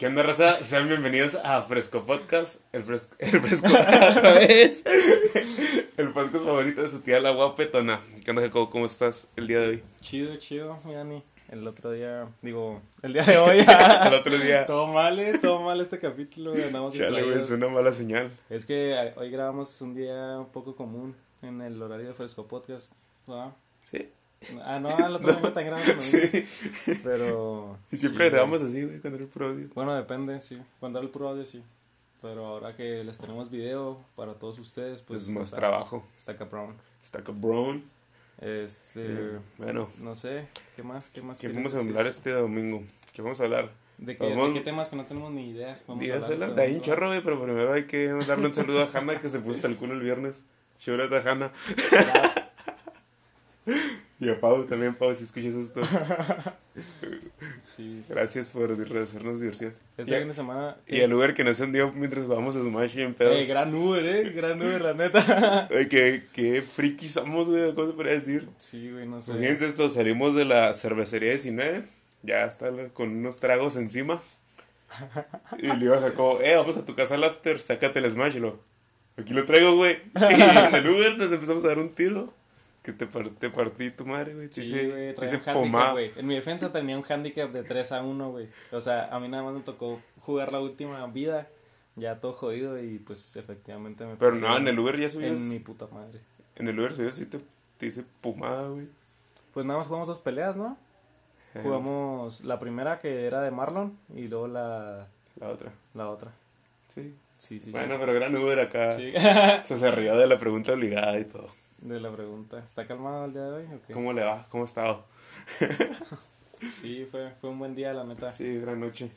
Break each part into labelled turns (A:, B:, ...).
A: ¿Qué onda, raza? Sean bienvenidos a Fresco Podcast. El fresco, el fresco otra vez. El podcast favorito de su tía, la guapetona. ¿Qué onda, Jacobo? ¿Cómo estás el día de hoy?
B: Chido, chido, mi Dani. El otro día, digo, el día de hoy.
A: el otro día.
B: todo mal, eh, todo mal este capítulo. Andamos
A: Chale, güey, es una mala señal.
B: Es que eh, hoy grabamos un día un poco común en el horario de Fresco Podcast. ¿verdad?
A: Sí.
B: Ah, no, el otro día también grabamos lo mismo. Pero.
A: Y siempre
B: sí,
A: grabamos así, güey, cuando era el puro audio.
B: Bueno, depende, sí. Cuando era el puro audio, sí. Pero ahora que les tenemos video para todos ustedes, pues.
A: Pues más
B: está-
A: trabajo.
B: Está cabrón.
A: Está cabrón.
B: Este.
A: Eh, bueno,
B: No sé, ¿qué más? ¿Qué más?
A: ¿qué vamos a hablar este domingo? ¿Qué vamos a hablar?
B: ¿De qué, ¿De qué temas que no tenemos ni idea? Vamos a hablar
A: hablar
B: este
A: de ahí un chorro, güey, pero primero hay que darle un saludo a Hanna que se puso hasta el culo el viernes. Shout a Hanna. Y a Pau también, Pau, si escuchas esto.
B: Sí.
A: Gracias por hacernos diversión.
B: Este
A: Y,
B: fin de semana.
A: y el Uber que nos envió mientras vamos a Smash y en pedos.
B: Eh, gran Uber, eh. Gran Uber, la neta.
A: Güey, qué, qué frikis somos, güey, ¿cómo se podría decir?
B: Sí, güey, no sé.
A: Fíjense esto, salimos de la cervecería 19, ya está con unos tragos encima. Y le digo a Jacobo, eh, vamos a tu casa al after, sácate el Smash, y lo, aquí lo traigo, güey. Y en el Uber nos empezamos a dar un tiro, que te, par- te partí tu madre, güey.
B: Sí, güey, traía un handicap, güey. En mi defensa tenía un handicap de 3 a 1, güey. O sea, a mí nada más me tocó jugar la última vida, ya todo jodido y pues efectivamente me
A: Pero no, en el Uber ya subías,
B: En mi puta madre.
A: en el Uber subías y te, te hice pomada, güey.
B: Pues nada más jugamos dos peleas, ¿no?
A: Eh,
B: Jugamos la primera que era de Marlon y luego la,
A: La otra,
B: la otra.
A: sí.
B: Sí, sí, sí.
A: Bueno, pero gran Uber acá.
B: Sí.
A: Se se rió de la pregunta obligada y todo.
B: De la pregunta. ¿Está calmado el día de hoy? o qué?
A: ¿Cómo le va? ¿Cómo ha estado?
B: Sí, fue, fue un buen día, la neta.
A: Sí, gran noche.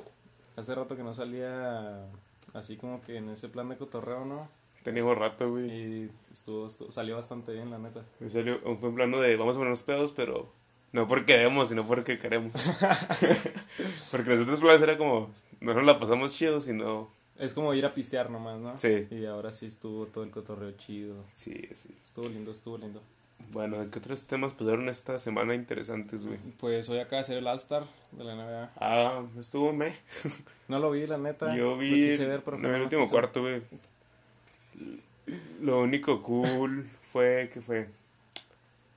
B: Hace rato que no salía así como que en ese plan de cotorreo, ¿no?
A: Teníamos rato, güey.
B: Y estuvo, estuvo- salió bastante bien, la neta.
A: Serio, fue un plano de vamos a ponernos pedos, pero no porque debemos, sino porque queremos. porque los otros planes era como, no nos la pasamos chido, sino.
B: Es como ir a pistear nomás, ¿no?
A: Sí.
B: Y ahora sí estuvo todo el cotorreo chido.
A: Sí, sí.
B: Estuvo lindo, estuvo lindo.
A: Bueno, ¿qué otros temas pusieron esta semana interesantes, güey?
B: Pues hoy acaba de ser el All-Star de la NBA.
A: Ah, estuvo me.
B: No lo vi, la neta.
A: Yo
B: Lo
A: vi.
B: quise ver, pero
A: no el último cuarto, güey. Lo único cool fue que fue.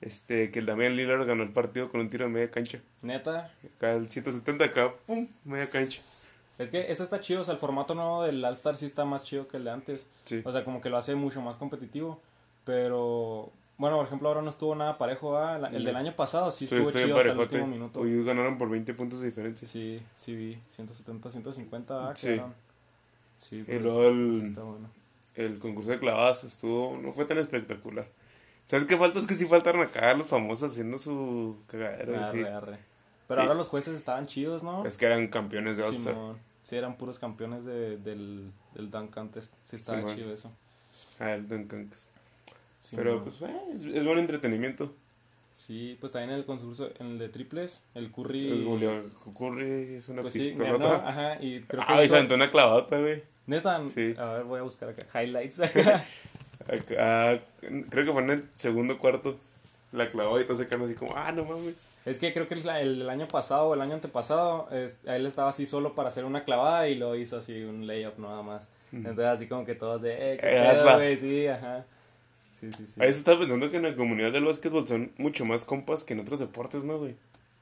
A: Este, que el Damián Lillard ganó el partido con un tiro de media cancha.
B: Neta.
A: Acá el 170, acá, pum, media cancha.
B: Es que eso está chido, o sea, el formato nuevo del All-Star sí está más chido que el de antes.
A: Sí.
B: O sea, como que lo hace mucho más competitivo. Pero, bueno, por ejemplo, ahora no estuvo nada parejo. ¿ah? El del año pasado sí
A: Sí,
B: estuvo chido hasta el último minuto.
A: Hoy ganaron por 20 puntos de diferencia.
B: Sí, sí vi. 170, 150. Ah,
A: Sí.
B: Sí,
A: Y
B: pues,
A: luego el-
B: sí está bueno.
A: El concurso de clavadas estuvo, no fue tan espectacular. ¿Sabes qué falta? Es que sí faltaron acá los famosos haciendo su cagadero. y
B: Arre,
A: sí.
B: arre. Pero
A: Y-
B: ahora los jueces estaban chidos, ¿no?
A: Es que eran campeones de All-Star.
B: Sí, eran puros campeones de, del, del Dunk Contest. Sí, estaba
A: Simón.
B: chido eso.
A: Ah, el Duncan.
B: Sí,
A: Pero pues eh, es, es buen entretenimiento.
B: Sí, pues también en el concurso, en el de triples, el Curry.
A: El Julio Curry es una
B: pues sí,
A: pistolota.
B: ganó, ajá, y creo que
A: ah, y se aventó una clavadota, güey.
B: Neta,
A: Sí.
B: a ver, voy a buscar acá. Highlights.
A: Acá, creo que fue en el segundo cuarto. La clavó y se quedó así como, ah, no mames.
B: es que creo que el, el, año pasado o el año antepasado, es- a él estaba así solo para hacer una clavada y lo hizo así un layup nada más. Entonces así como que todos de, eh, qué
A: Eh,
B: sí, ajá. Sí, sí, sí.
A: A veces estaba pensando que en la comunidad del básquetbol son mucho más compas que en otros deportes, ¿no, güey?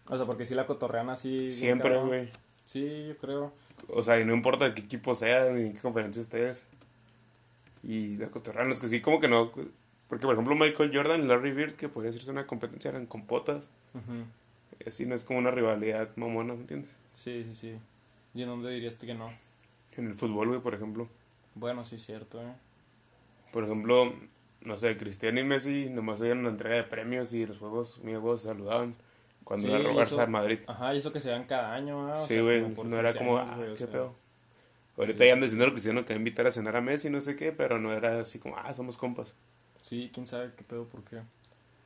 B: O sea, porque sí la cotorrean así.
A: Siempre, güey.
B: Sí, yo creo.
A: O sea, y no importa de qué equipo sea, ni en qué conferencia estés. Y la cotorrean, los que sí, como que no. Porque, por ejemplo, Michael Jordan y Larry Bird, que podría decirse una competencia, eran compotas.
B: Ujú.
A: Y así no es como una rivalidad mamona, ¿me entiendes?
B: Sí, sí, sí. ¿Y en dónde dirías tú que no?
A: En el fútbol, güey, por ejemplo.
B: Bueno, sí, cierto, eh.
A: Por ejemplo, no sé, Cristiano y Messi nomás hacían una entrega de premios y los juegos, se saludaban cuando
B: Sí,
A: era robarse
B: eso-
A: al Madrid.
B: Ajá, y eso que se dan cada año, ah, o
A: Sí, güey, no era
B: 15
A: como, ah, qué pedo. Ahorita
B: Sí,
A: ya ando diciendo que Cristiano que va a invitar a cenar a Messi, no sé qué, pero no era así como, ah, somos compas.
B: Sí, quién sabe qué pedo, por qué.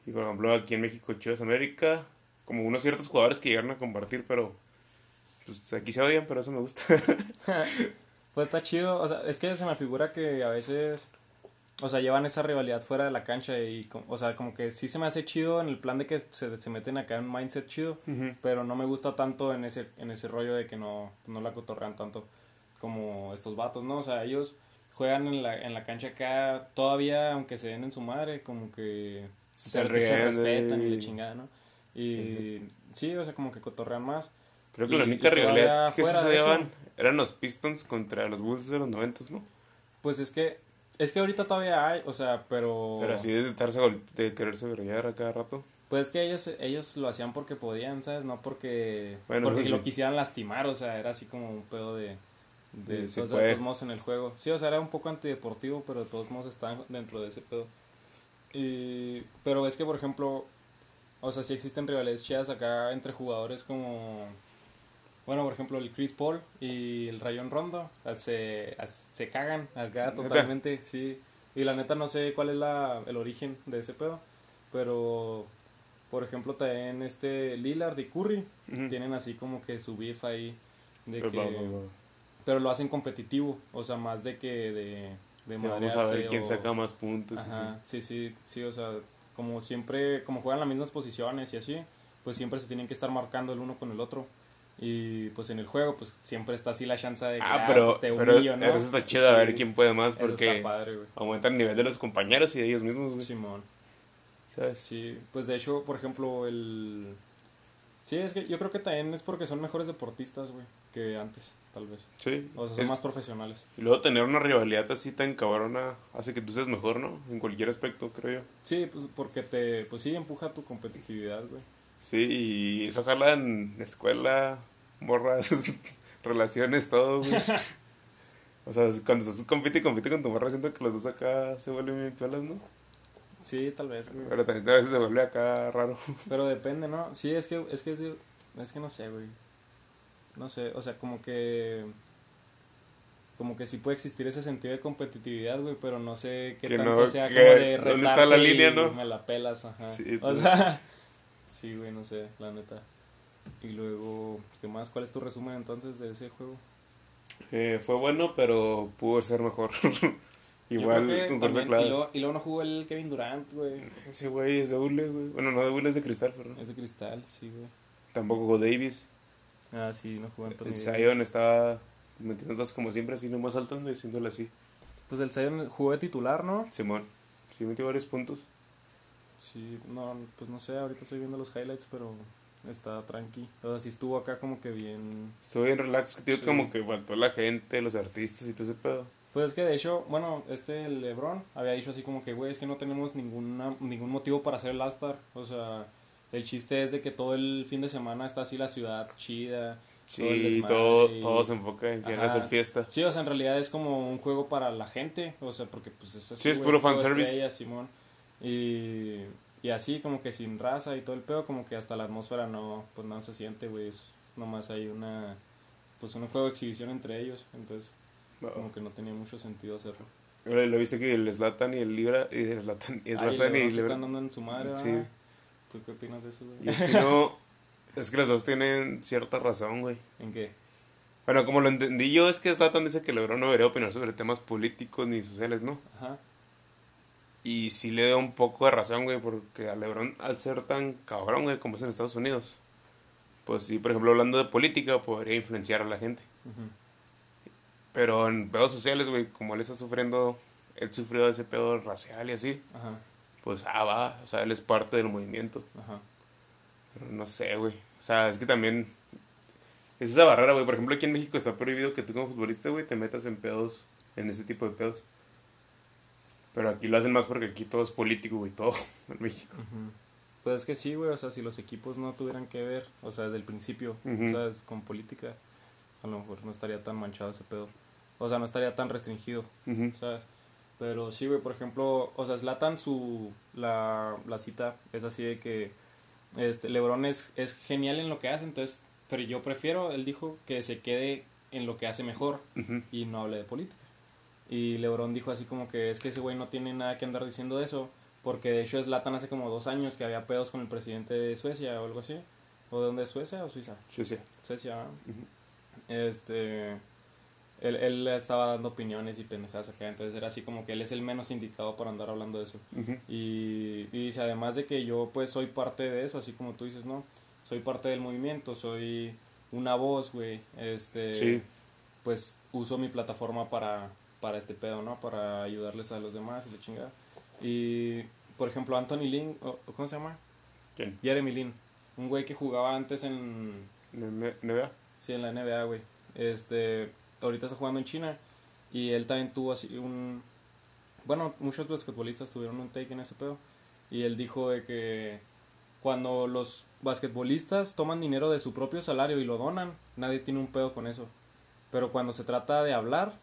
A: Y por ejemplo, aquí en México, Chivas América, como unos ciertos jugadores que llegaron a compartir, pero pues aquí se odian, pero eso me gusta.
B: Pues está chido, o sea, es que se me figura que a veces o sea, llevan esa rivalidad fuera de la cancha y, o sea, como que sí se me hace chido en el plan de que se, se meten acá en un mindset chido,
A: Ujú.
B: pero no me gusta tanto en ese, en ese rollo de que no, no la cotorrean tanto como estos vatos, ¿no? O sea, ellos juegan en la, en la cancha acá todavía, aunque se den en su madre, como que
A: Se
B: se, se respetan y la chingada, ¿no? Y sí, o sea, como que cotorrean más.
A: Creo que
B: Y-
A: la única rivalidad que se llevaban eran los Pistons contra los Bulls de los noventas, ¿no?
B: Pues es que, es que ahorita todavía hay, o sea, pero...
A: Pero así de estarse de quererse brillar a cada rato.
B: Pues es que ellos, ellos lo hacían porque podían, ¿sabes? No porque,
A: Bueno,
B: porque
A: sí.
B: lo quisieran lastimar, o sea, era así como un pedo de... De,
A: Sí, se
B: todos- de
A: puede.
B: todos modos en el juego. Sí, o sea, era un poco antideportivo, pero de todos modos estaban dentro de ese pedo. Y, pero es que, por ejemplo, o sea, sí existen rivalidades chidas acá entre jugadores como... Bueno, por ejemplo, el Chris Paul y el Rayon Rondo ah, se, ah, se cagan acá
A: ¿Neta?
B: totalmente, sí. Y la neta no sé cuál es la, el origen de ese pedo, pero por ejemplo también este Lillard y Curry tienen así como que su beef ahí de
A: Pero
B: que. Pero lo hacen competitivo, o sea, más de que de de
A: vamos a ver quién
B: o-
A: saca más puntos.
B: Ajá, sí, sí, sí, o sea, como siempre, como juegan las mismas posiciones y así, pues siempre se tienen que estar marcando el uno con el otro. Y pues en el juego, pues siempre está así la chance de que
A: Ah,
B: ah,
A: pero,
B: pues, te
A: pero
B: humillo, ¿no?
A: eso está chido a ver quién puede más porque
B: padre,
A: aumenta el nivel de los compañeros y de ellos mismos, güey.
B: Simón.
A: ¿Sabes?
B: Sí, pues de hecho, por ejemplo, el... Sí, es que yo creo que también es porque son mejores deportistas, güey, que antes, tal vez.
A: Sí.
B: O sea, son
A: Es-
B: más profesionales.
A: Y luego tener una rivalidad así tan cabrona hace que tú seas mejor, ¿no? En cualquier aspecto, creo yo.
B: Sí, pues porque te, pues sí, empuja tu competitividad, güey.
A: Sí, y eso ojalá en escuela, morras, relaciones, todo, güey. O sea, cuando estás compite y compite con tu morra, siento que los dos acá se vuelven piolas, ¿no?
B: Sí, tal vez, güey.
A: Pero también a veces se vuelve acá raro.
B: Pero depende, ¿no? Sí, es que, es que, es, es que no sé, güey. No sé, o sea, como que... Como que sí puede existir ese sentido de competitividad, güey, pero no sé qué
A: Que
B: tanto
A: no,
B: sea
A: que-
B: como de
A: ¿dónde está la línea,
B: y
A: no?
B: me la pelas, ajá.
A: Sí,
B: o
A: pues.
B: sea, sí, güey, no sé, la neta. Y luego, ¿qué más? ¿Cuál es tu resumen entonces de ese juego?
A: Eh, fue bueno, pero pudo ser mejor. Igual
B: creo que
A: con cosas
B: también- y, luego, y luego no jugó el Kevin Durant, güey.
A: Ese güey es de hule, güey. Bueno, no de hule, es de cristal, pero
B: Es de cristal, sí, güey.
A: tampoco jugó Davis.
B: Ah, sí, no jugó Anthony
A: El. Zion estaba metiendo dos como siempre, así nomás saltando y haciéndole así.
B: Pues el Zion jugó de titular, ¿no?
A: Simón, sí metió varios puntos.
B: Sí, no, pues no sé, ahorita estoy viendo los highlights, pero está tranqui. O sea, sí estuvo acá como que bien...
A: Estuvo bien relax, tío,
B: Sí.
A: como que faltó la gente, los artistas y todo ese pedo.
B: Pues es que de hecho, bueno, este LeBron había dicho así como que, güey, es que no tenemos ninguna, ningún motivo para hacer el All-Star. O sea, el chiste es de que todo el fin de semana está así la ciudad chida.
A: Sí, todo,
B: y-
A: todo se enfoca en que
B: Ajá.
A: hacer fiesta.
B: Sí, o sea, en realidad es como un juego para la gente, o sea, porque pues es así,
A: Sí, es
B: güey,
A: puro fanservice.
B: Simón. Y, y así como que sin raza y todo el pedo, como que hasta la atmósfera no, pues no se siente, güey, es nomás hay una, pues un juego de exhibición entre ellos, entonces
A: No.
B: como que no tenía mucho sentido hacerlo.
A: Lo viste que el Slatan y el Libra, y el Zlatan y el
B: Ay,
A: Zlatan y el Lebron-
B: están dando en su madre,
A: Sí.
B: ¿Tú qué opinas de eso, güey?
A: Y opino- es que los dos tienen cierta razón, güey.
B: ¿En qué?
A: Bueno, como lo entendí yo, es que Zlatan dice que LeBron no debería opinar sobre temas políticos ni sociales, ¿no?
B: Ajá.
A: Y sí le doy un poco de razón, güey, porque a LeBron, al ser tan cabrón, güey, como es en Estados Unidos, pues sí, por ejemplo, hablando de política, podría influenciar a la gente.
B: ujú.
A: Pero en pedos sociales, güey, como él está sufriendo, él sufrió ese pedo racial y así,
B: Ajá,
A: pues ah, va, o sea, él es parte del movimiento.
B: ajá.
A: Pero no sé, güey. O sea, es que también es esa barrera, güey. Por ejemplo, aquí en México está prohibido que tú como futbolista, güey, te metas en pedos, en ese tipo de pedos. Pero aquí lo hacen más porque aquí todo es político, güey, todo en México.
B: Ujú. Pues es que sí, güey, o sea, si los equipos no tuvieran que ver, o sea, desde el principio,
A: Ujú.
B: ¿sabes? Con política, a lo mejor no estaría tan manchado ese pedo. O sea, no estaría tan restringido,
A: Ujú.
B: ¿sabes? Pero sí, güey, por ejemplo, o sea, Zlatan, su, la, la cita es así de que, este, Lebron es, es genial en lo que hace, entonces, pero yo prefiero, él dijo, que se quede en lo que hace mejor
A: Ujú.
B: y no hable de política. Y LeBron dijo así como que es que ese güey no tiene nada que andar diciendo eso, porque de hecho Zlatan hace como dos años que había pedos con el presidente de Suecia o algo así. ¿O de dónde es Suecia o Suiza?
A: Sí.
B: Suecia. ¿verdad?
A: Ujú.
B: Este él, él estaba dando opiniones y pendejadas acá, entonces era así como que él es el menos indicado para andar hablando de eso. Y, y dice, además de que yo pues soy parte de eso, así como tú dices, ¿no? Soy parte del movimiento, soy una voz, güey. Este,
A: Sí.
B: pues uso mi plataforma para, para este pedo, ¿no? Para ayudarles a los demás y la chingada. Y, por ejemplo, Anthony o ¿cómo se llama?
A: ¿Quién?
B: Jeremy Lin, un güey que jugaba antes en,
A: ¿Ne- ¿NBA?
B: sí, en la NBA, güey. Este, ahorita está jugando en China y él también tuvo así un, bueno, muchos basquetbolistas tuvieron un take en ese pedo y él dijo de que cuando los basquetbolistas toman dinero de su propio salario y lo donan, nadie tiene un pedo con eso. Pero cuando se trata de hablar,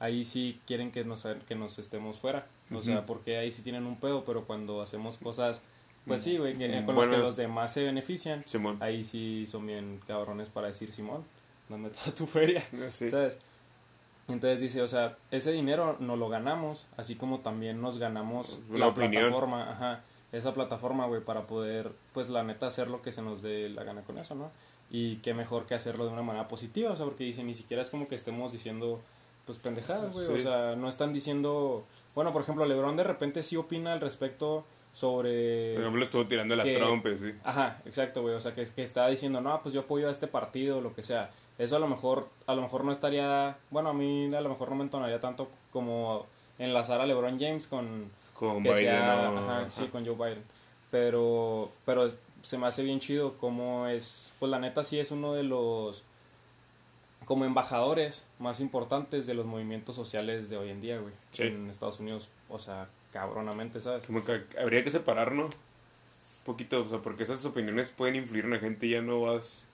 B: ahí sí quieren que nos, que nos estemos fuera. O sea,
A: Ujú.
B: porque ahí sí tienen un pedo, pero cuando hacemos cosas, pues sí, güey, con las que los demás se benefician,
A: Simón.
B: ahí sí son bien cabrones para decir Simón, dame toda tu feria,
A: Ah, sí.
B: ¿sabes? Entonces dice, o sea, ese dinero nos lo ganamos, así como también nos ganamos
A: La
B: la, plataforma, ajá, esa plataforma, güey, para poder, pues la neta, hacer lo que se nos dé la gana con eso, ¿no? Y qué mejor que hacerlo de una manera positiva, o sea, porque dice, ni siquiera es como que estemos diciendo, pues pendejadas, güey, o sea, no están diciendo, bueno, por ejemplo, Lebron de repente sí opina al respecto sobre...
A: Por ejemplo, estuvo tirando la
B: que-
A: trompa, sí.
B: Ajá, exacto, güey. O sea, que, que está diciendo, no, pues yo apoyo a este partido, lo que sea. Eso a lo mejor, a lo mejor no estaría, bueno, a mí a lo mejor no me entonaría tanto como enlazar a LeBron James con
A: Con Biden,
B: ajá,
A: Ajá.
B: sí, con Joe Biden. Pero, pero se me hace bien chido como es, pues la neta sí es uno de los como embajadores más importantes de los movimientos sociales de hoy en día, güey.
A: Sí.
B: En Estados Unidos, o sea, cabronamente, ¿sabes?
A: Como que habría que separar, ¿no? Un poquito, o sea, porque esas opiniones pueden influir en la gente y ya no vas...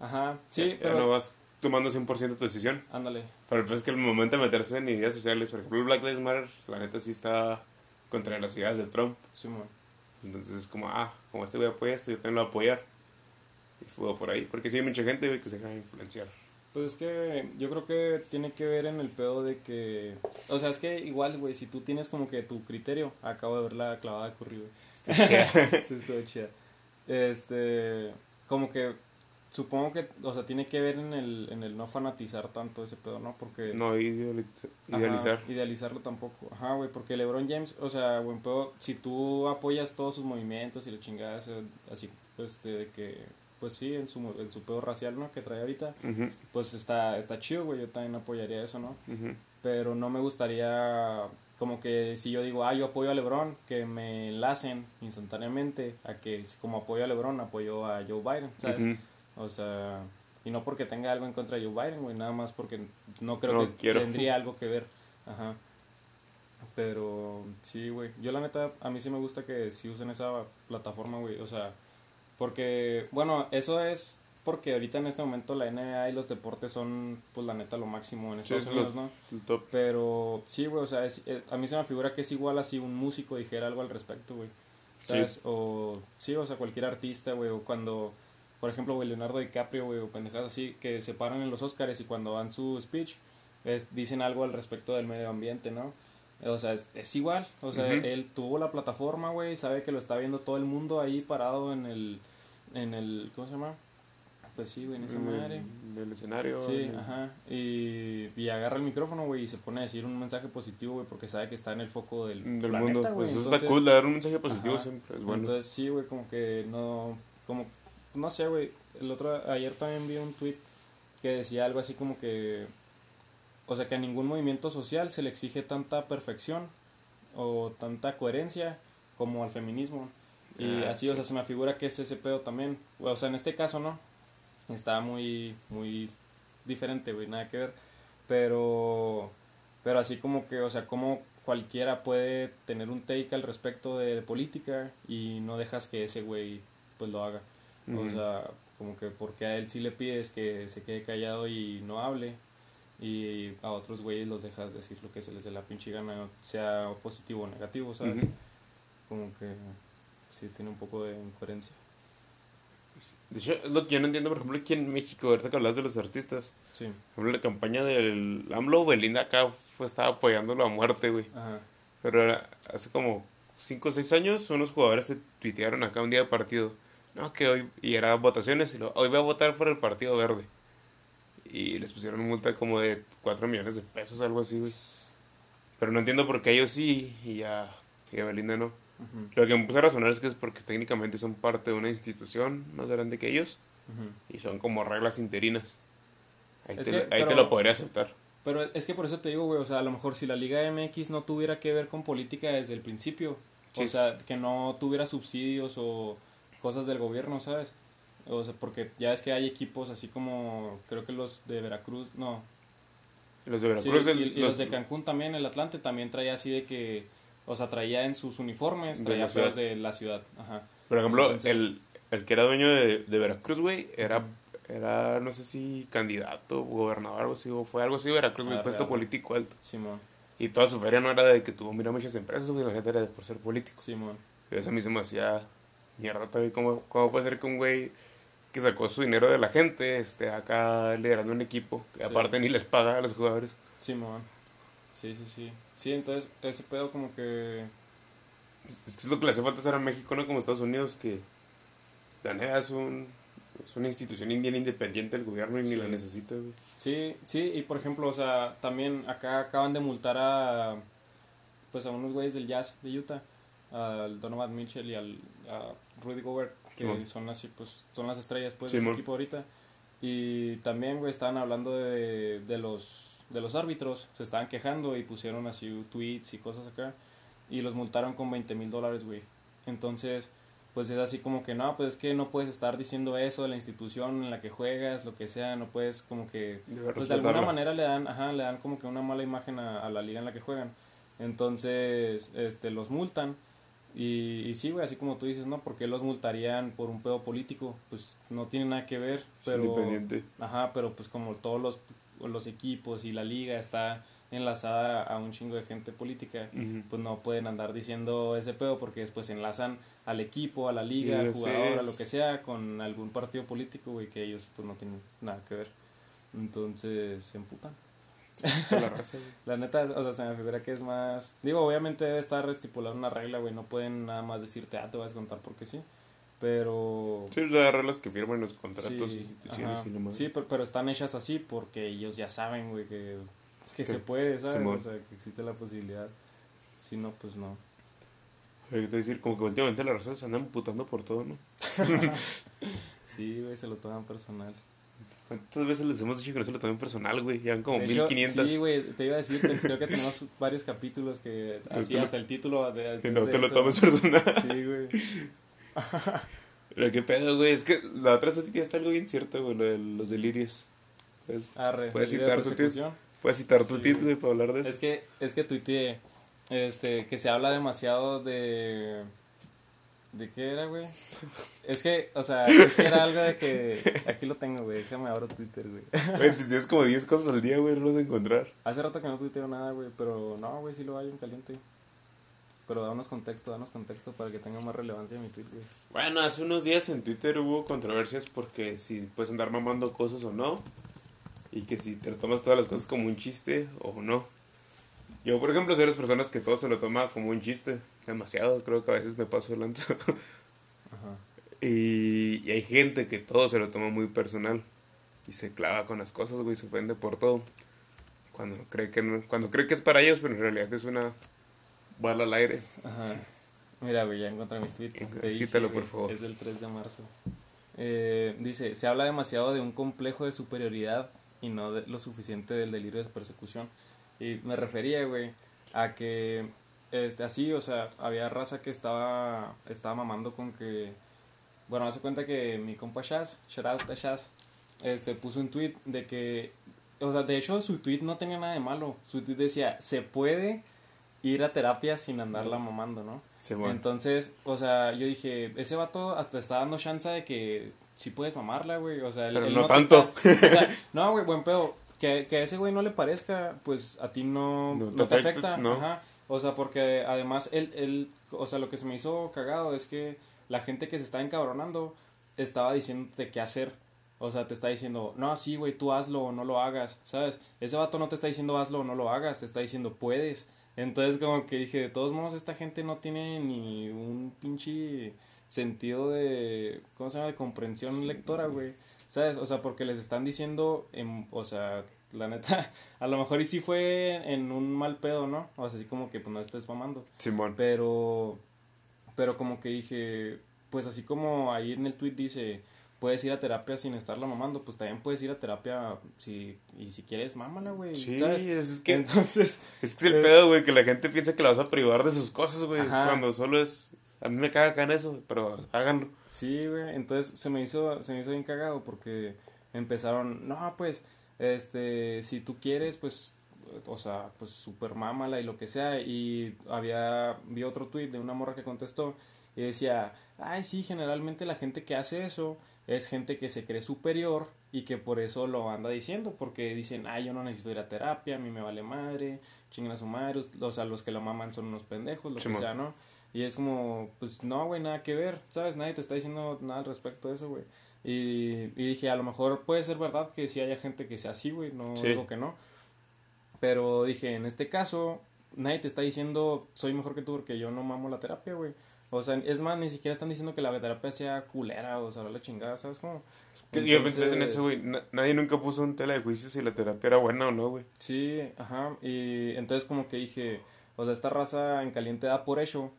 B: Ajá, sí,
A: ya
B: pero
A: no vas tomando 100% tu decisión.
B: ándale.
A: Pero pues es que el momento de meterse en ideas sociales, por ejemplo, el Black Lives Matter, la neta sí está contra las ideas de Trump.
B: Simón.
A: Entonces es como, ah, como este güey apoya esto, yo también lo voy a apoyar. Y fue por ahí, porque sí hay mucha gente que se deja influenciar.
B: Pues es que yo creo que tiene que ver en el pedo de que... O sea, es que igual, güey, si tú tienes como que tu criterio... Acabo de ver la clavada de Curry, güey. Sí, estuvo chida. Este... Como que... Supongo que... O sea, tiene que ver en el, en el no fanatizar tanto ese pedo, ¿no? Porque...
A: no idealiza-
B: Ajá,
A: idealizar.
B: idealizarlo tampoco. Ajá, güey, porque LeBron James, o sea, buen pedo, si tú apoyas todos sus movimientos y la chingada, ese- así, pues, de que, pues sí, en su, en su pedo racial, ¿no? Que trae ahorita, pues está, está chido, güey, yo también apoyaría eso, ¿no? Pero no me gustaría, como que si yo digo, ah, yo apoyo a LeBron, que me enlacen instantáneamente a que, como apoyo a LeBron, apoyo a Joe Biden, ¿sabes?
A: Ujú.
B: O sea, y no porque tenga algo en contra de Joe Biden, güey, nada más porque no creo
A: No
B: que
A: quiero.
B: tendría algo que ver. Ajá. Pero sí, güey. Yo la neta, a mí sí me gusta que sí usen esa plataforma, güey. O sea, porque, bueno, eso es porque ahorita en este momento la NBA y los deportes son, pues la neta, lo máximo en
A: Sí,
B: Estados
A: es
B: Unidos, ¿no?
A: top.
B: Pero sí, güey, o sea, es- eh, a mí se me figura que es igual así un músico dijera algo al respecto, güey. ¿Sabes? O sí, o sea, cualquier artista, güey, o cuando, por ejemplo, güey, Leonardo DiCaprio, güey, o pendejadas así, que se paran en los Oscars y cuando dan su speech, es- dicen algo al respecto del medio ambiente, ¿no? O sea, es, es igual, o sea,
A: Ujú.
B: él tuvo la plataforma, güey, sabe que lo está viendo todo el mundo ahí parado en el, en el, ¿cómo se llama? Pues sí, güey, en esa madre.
A: En el escenario.
B: Sí,
A: el-
B: ajá. Y, y agarra el micrófono, güey, y se pone a decir un mensaje positivo, güey, porque sabe que está en el foco del,
A: del
B: planeta,
A: mundo.
B: güey.
A: Pues eso
B: Entonces-
A: está cool, dar un mensaje positivo
B: Ajá.
A: siempre es bueno.
B: Entonces sí, güey, como que no, como, no sé, güey, el otro, ayer también vi un tweet que decía algo así como que, o sea, que a ningún movimiento social se le exige tanta perfección o tanta coherencia como al feminismo. Y
A: Ah,
B: así, o sea, se me figura que es ese pedo también. O sea, en este caso, ¿no? Está muy, muy diferente, güey, nada que ver. Pero, pero así como que, o sea, como cualquiera puede tener un take al respecto de política y no dejas que ese güey, pues lo haga. O sea, como que porque a él sí le pides que se quede callado y no hable. Y a otros güeyes los dejas decir lo que se les dé la pinche gana, sea positivo o negativo, ¿sabes? Como que sí tiene un poco de incoherencia.
A: De hecho, es lo que yo no entiendo, por ejemplo, aquí en México, ahorita que hablas de los artistas.
B: Sí,
A: Por ejemplo, la campaña del AMLO, Belinda acá fue, estaba apoyándolo a muerte, güey.
B: ajá,
A: Pero hace como 5 o 6 años, unos jugadores se tuitearon acá un día de partido. No, que hoy, y era votaciones, y lo, hoy voy a votar por el Partido Verde. y les pusieron multa como de 4 millones de pesos, algo así, güey. Pero no entiendo por qué ellos sí y a, y a Belinda no. Lo que me puse a razonar es que es porque técnicamente son parte de una institución más grande que ellos y son como reglas interinas. Ahí, te,
B: que,
A: ahí te
B: pero-
A: lo podría aceptar.
B: Pero es que por eso te digo, güey, o sea, a lo mejor si la Liga MX no tuviera que ver con política desde el principio,
A: Sí.
B: o sea, que no tuviera subsidios o cosas del gobierno, ¿sabes? O sea, porque ya es que hay equipos así como, creo que los de Veracruz, no,
A: Los de
B: sí,
A: Veracruz,
B: y,
A: el-
B: y los de Cancún también, el Atlante también traía así de que, o sea, traía en sus uniformes,
A: De
B: traía
A: ciudad.
B: feos de la ciudad, ajá.
A: Por ejemplo,
B: Entonces-
A: el, el que era dueño de, de Veracruz, güey, era, era, no sé si candidato, gobernador, algo así, o fue algo así de Veracruz, güey,
B: Ah,
A: puesto político alto.
B: Simón,
A: Y toda su feria no era de que tuvo, mira, muchas empresas, güey, la gente era de por ser político.
B: Simón.
A: Y eso a mí se me hacía mierda también. ¿Cómo, ¿Cómo puede ser que un güey que sacó su dinero de la gente esté acá liderando un equipo que
B: Sí.
A: aparte ni les paga a los jugadores?
B: Simón. Sí, sí, sí. Sí, entonces ese pedo como que...
A: Es que es lo que le hace falta hacer a México, no como Estados Unidos, que la neta es, un, es una institución bien independiente del gobierno y ni
B: Sí.
A: la necesita, güey.
B: Sí, sí, y por ejemplo, o sea, también acá acaban de multar a... Pues a unos güeyes del Jazz de Utah. Al Donovan Mitchell y al a Rudy Gobert. Que son así, pues, son las estrellas pues de
A: Simón.
B: ese equipo ahorita. Y también, güey, estaban hablando de, de los de los árbitros. Se estaban quejando y pusieron así tweets y cosas acá. Y los multaron con 20 mil dólares, güey. Entonces, pues es así como que no, pues es que no puedes estar diciendo eso de la institución en la que juegas, lo que sea, no puedes como que... Pues de alguna manera le dan, ajá, le dan como que una mala imagen a, a la liga en la que juegan. Entonces, este, los multan. Y, y sí, güey, así como tú dices, ¿no? porque los multarían por un pedo político? Pues no tiene nada que ver,
A: Es
B: pero...
A: independiente.
B: Ajá, pero pues como todos los, los equipos y la liga está enlazada a un chingo de gente política, pues no pueden andar diciendo ese pedo porque después enlazan al equipo, a la liga, al jugador, a lo que sea, con algún partido político, güey, que ellos pues no tienen nada que ver. Entonces se emputan.
A: La raza, güey.
B: La neta, o sea, se me figura que es más... Digo, obviamente debe estar estipulada una regla, güey, no pueden nada más decirte, ah, te vas a contar porque sí. Pero...
A: Sí, pues agarrar las que firman los contratos
B: Sí,
A: instituciones y nomás.
B: Sí, pero, pero están hechas así porque ellos ya saben, güey, que, que
A: Sí.
B: se puede, ¿sabes?
A: Simón.
B: O sea, que existe la posibilidad. Si no, pues no.
A: Oye, ¿qué te voy a decir? Como que últimamente las razas se andan putando por todo, ¿no?
B: Sí, güey, se lo toman personal.
A: ¿Cuántas veces les hemos dicho que no se lo tomen personal, güey? Ya como
B: De hecho,
A: 1500.
B: Sí, güey, te iba a decir, te- creo que tenemos varios capítulos que así hasta el título de,
A: que no te lo tomes personal.
B: Sí, güey.
A: Pero qué pedo, güey. Es que la otra ya está algo bien cierto, güey, lo de los delirios. Puedes,
B: Arre,
A: ¿Puedes citar tu
B: persecución.
A: puedes citar tu
B: Sí,
A: título para hablar de eso.
B: Es que, es que tuiteé, este, que se habla demasiado de... ¿De qué era, güey? Es que, o sea, es que era algo de que... Aquí lo tengo, güey, déjame abro Twitter, güey.
A: Güey, te tienes como 10 cosas al día, güey, no vas a encontrar.
B: Hace rato que no tuiteo nada, güey, pero no, güey, sí lo hay en caliente. Pero danos contexto, danos contexto para que tenga más relevancia mi tweet, güey.
A: Bueno, hace unos días en Twitter hubo controversias porque si puedes andar mamando cosas o no. Y que si te tomas todas las cosas como un chiste o no. Yo, por ejemplo, soy de las personas que todo se lo toma como un chiste. Demasiado, creo que a veces me paso delante.
B: Ajá.
A: y, y hay gente que todo se lo toma muy personal. Y se clava con las cosas, güey, se ofende por todo. Cuando cree que no, cuando cree que es para ellos, pero en realidad es una bala al aire.
B: Ajá. Mira, güey, ya encontré mi tweet. Te
A: cítalo, por favor.
B: Es del 3 de marzo. Eh, dice, se habla demasiado de un complejo de superioridad y no de lo suficiente del delirio de persecución. Y me refería, güey, a que este así, o sea, había raza que estaba estaba mamando con que bueno, hace cuenta que mi compa Shaz, shout out a Shaz, este puso un tweet de que o sea, de hecho su tweet no tenía nada de malo. Su tweet decía, "Se puede ir a terapia sin andarla mamando, ¿no?"
A: Se mueve.
B: Entonces, o sea, yo dije, ese vato hasta está dando chance de que sí puedes mamarla, güey. O sea, él-
A: Pero
B: él
A: no tanto.
B: está- o sea, no, güey, buen pedo. Que, que a ese güey no le parezca, pues a ti no,
A: No
B: no
A: te afecta,
B: afecta.
A: no.
B: Ajá. O sea, porque además él, él, o sea, lo que se me hizo cagado es que la gente que se está encabronando estaba diciéndote qué hacer. O sea, te está diciendo, no, sí, güey, tú hazlo o no lo hagas, ¿sabes? Ese vato no te está diciendo hazlo o no lo hagas, te está diciendo puedes. Entonces, como que dije, de todos modos, esta gente no tiene ni un pinche sentido de, ¿cómo se llama?, de comprensión lectora, güey. ¿Sabes? O sea, porque les están diciendo, en, o sea, la neta, a lo mejor y sí fue en un mal pedo, ¿no? O sea, así como que pues no estés mamando.
A: Simón.
B: Pero, pero como que dije, pues así como ahí en el tweet dice, puedes ir a terapia sin estarla mamando, pues también puedes ir a terapia si, y si quieres, mámala, güey.
A: Sí,
B: ¿sabes?
A: es que,
B: Entonces,
A: es que es el
B: eh,
A: pedo, güey, que la gente piensa que la vas a privar de sus cosas, güey, cuando solo es... A mí me caga acá en eso, pero háganlo.
B: Sí, güey, entonces se me hizo, se me hizo bien cagado porque empezaron, no, pues, este, si tú quieres, pues, o sea, pues super mámala y lo que sea, y había, vi otro tweet de una morra que contestó y decía, ay, sí, generalmente la gente que hace eso es gente que se cree superior y que por eso lo anda diciendo, porque dicen, ay, yo no necesito ir a terapia, a mí me vale madre, chingan a su madre, o sea, los que lo maman son unos pendejos, lo que sea, ¿no? Y es como, pues no, güey, nada que ver, ¿sabes? Nadie te está diciendo nada al respecto de eso, güey. Y, y dije, a lo mejor puede ser verdad que sí haya gente que sea así, güey, no
A: Sí.
B: digo que no. Pero dije, en este caso, nadie te está diciendo, soy mejor que tú porque yo no mamo la terapia, güey. O sea, es más, ni siquiera están diciendo que la terapia sea culera o sea, la chingada, ¿sabes cómo?
A: Que Yo pensé en
B: Entonces-
A: eso, güey. Na- nadie nunca puso en tela de juicio si la terapia era buena o no, güey.
B: Sí, ajá. Y entonces como que dije, o sea, esta raza en caliente da por hecho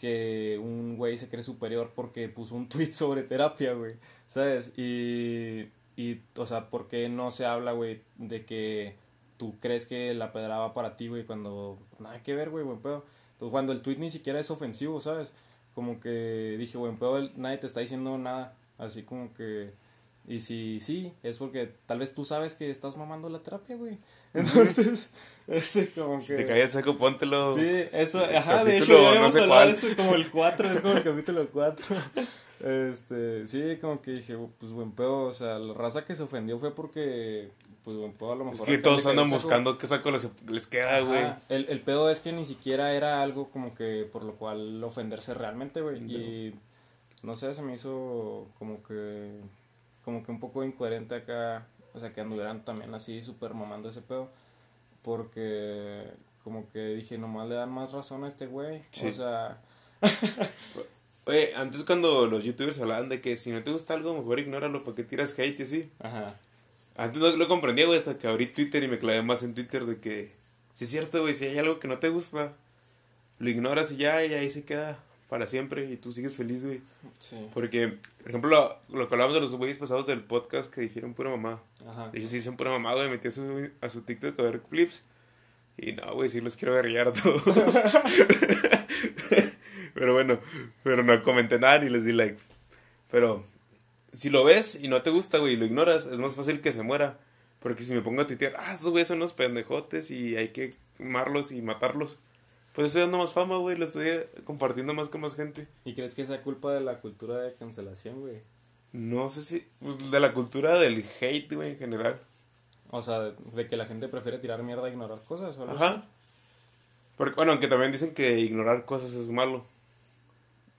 B: que un güey se cree superior porque puso un tweet sobre terapia, güey. ¿Sabes? Y, y, o sea, ¿por qué no se habla, güey, de que tú crees que la pedra va para ti, güey, cuando nada que ver, güey, buen pedo. Cuando el tweet ni siquiera es ofensivo, ¿sabes? Como que dije, buen pedo, nadie te está diciendo nada. Así como que... Y si sí, es porque tal vez tú sabes que estás mamando la terapia, güey. Entonces, ese como que...
A: Si te cae el saco, póntelo.
B: Sí, eso,
A: El
B: ajá, de hecho ya
A: no sé cuál.
B: eso como el 4, es como el capítulo 4. Este, sí, como que dije, pues buen pedo, o sea, la raza que se ofendió fue porque, pues buen pedo a lo
A: Es
B: mejor.
A: que
B: acá
A: todos andan buscando qué saco les, les queda, güey.
B: El, el pedo es que ni siquiera era algo como que por lo cual ofenderse realmente, güey. Y no sé, se me hizo como que, como que un poco incoherente acá, o sea, que anduvieran también así súper mamando ese pedo. Porque como que dije, nomás le dan más razón a este güey.
A: Sí.
B: O sea,
A: Oye, antes cuando los youtubers hablaban de que si no te gusta algo, mejor ignóralo porque tiras hate y así.
B: ajá.
A: Antes no lo comprendía, güey, hasta que abrí Twitter y me clavé más en Twitter de que, si es cierto, güey, si hay algo que no te gusta, lo ignoras y ya, y ahí se queda para siempre y tú sigues feliz, güey.
B: Sí.
A: Porque, por ejemplo, lo, lo que hablamos de los güeyes pasados del podcast que dijeron pura mamá.
B: Ajá.
A: Ellos sí dicen pura mamá, güey, metí a su, a su TikTok a ver clips. Y no, güey, sí los quiero guerrillar a todos. pero bueno, pero no comenté nada ni les di like. Pero si lo ves y no te gusta, güey, y lo ignoras, es más fácil que se muera. Porque si me pongo a tuitear, ah, estos güeyes son unos pendejotes y hay que quemarlos y matarlos. Pues estoy dando más fama, güey, lo estoy compartiendo más con más gente.
B: ¿Y crees que sea culpa de la cultura de cancelación, güey?
A: No sé si, pues de la cultura del hate, güey, en general.
B: O sea, de, de que la gente prefiere tirar mierda e ignorar cosas o así.
A: Ajá. Porque, bueno, aunque también dicen que ignorar cosas es malo.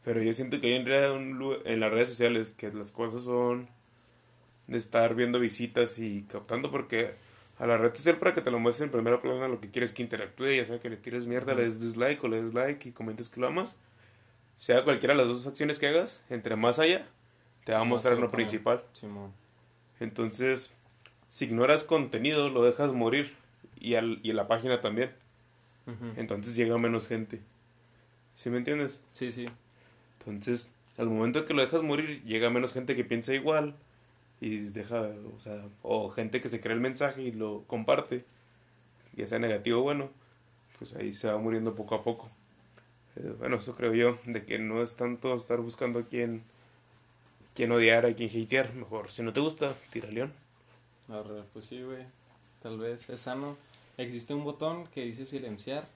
A: Pero yo siento que hoy en día un en las redes sociales que las cosas son de estar viendo visitas y captando porque a la red social para que te lo muestren en primera plana lo que quieres que interactúe, ya sea que le tires mierda, le des dislike o le des like y comentes que lo amas. Sea cualquiera de las dos acciones que hagas, entre más haya, te va a mostrar lo principal. Entonces, si ignoras contenido, lo dejas morir. Y, al, y la página también. Entonces llega menos gente. ¿Sí me entiendes?
B: Sí, sí.
A: Entonces, al momento que lo dejas morir, llega menos gente que piensa igual. Y deja, o sea, o gente que se cree el mensaje y lo comparte. Ya sea negativo o bueno. Pues ahí se va muriendo poco a poco. Eh, bueno, eso creo yo. De que no es tanto estar buscando a quién, quién odiar, a quién hatear. Mejor, si no te gusta, tira león.
B: Arre, pues sí, güey. Tal vez es sano. Existe un botón que dice silenciar.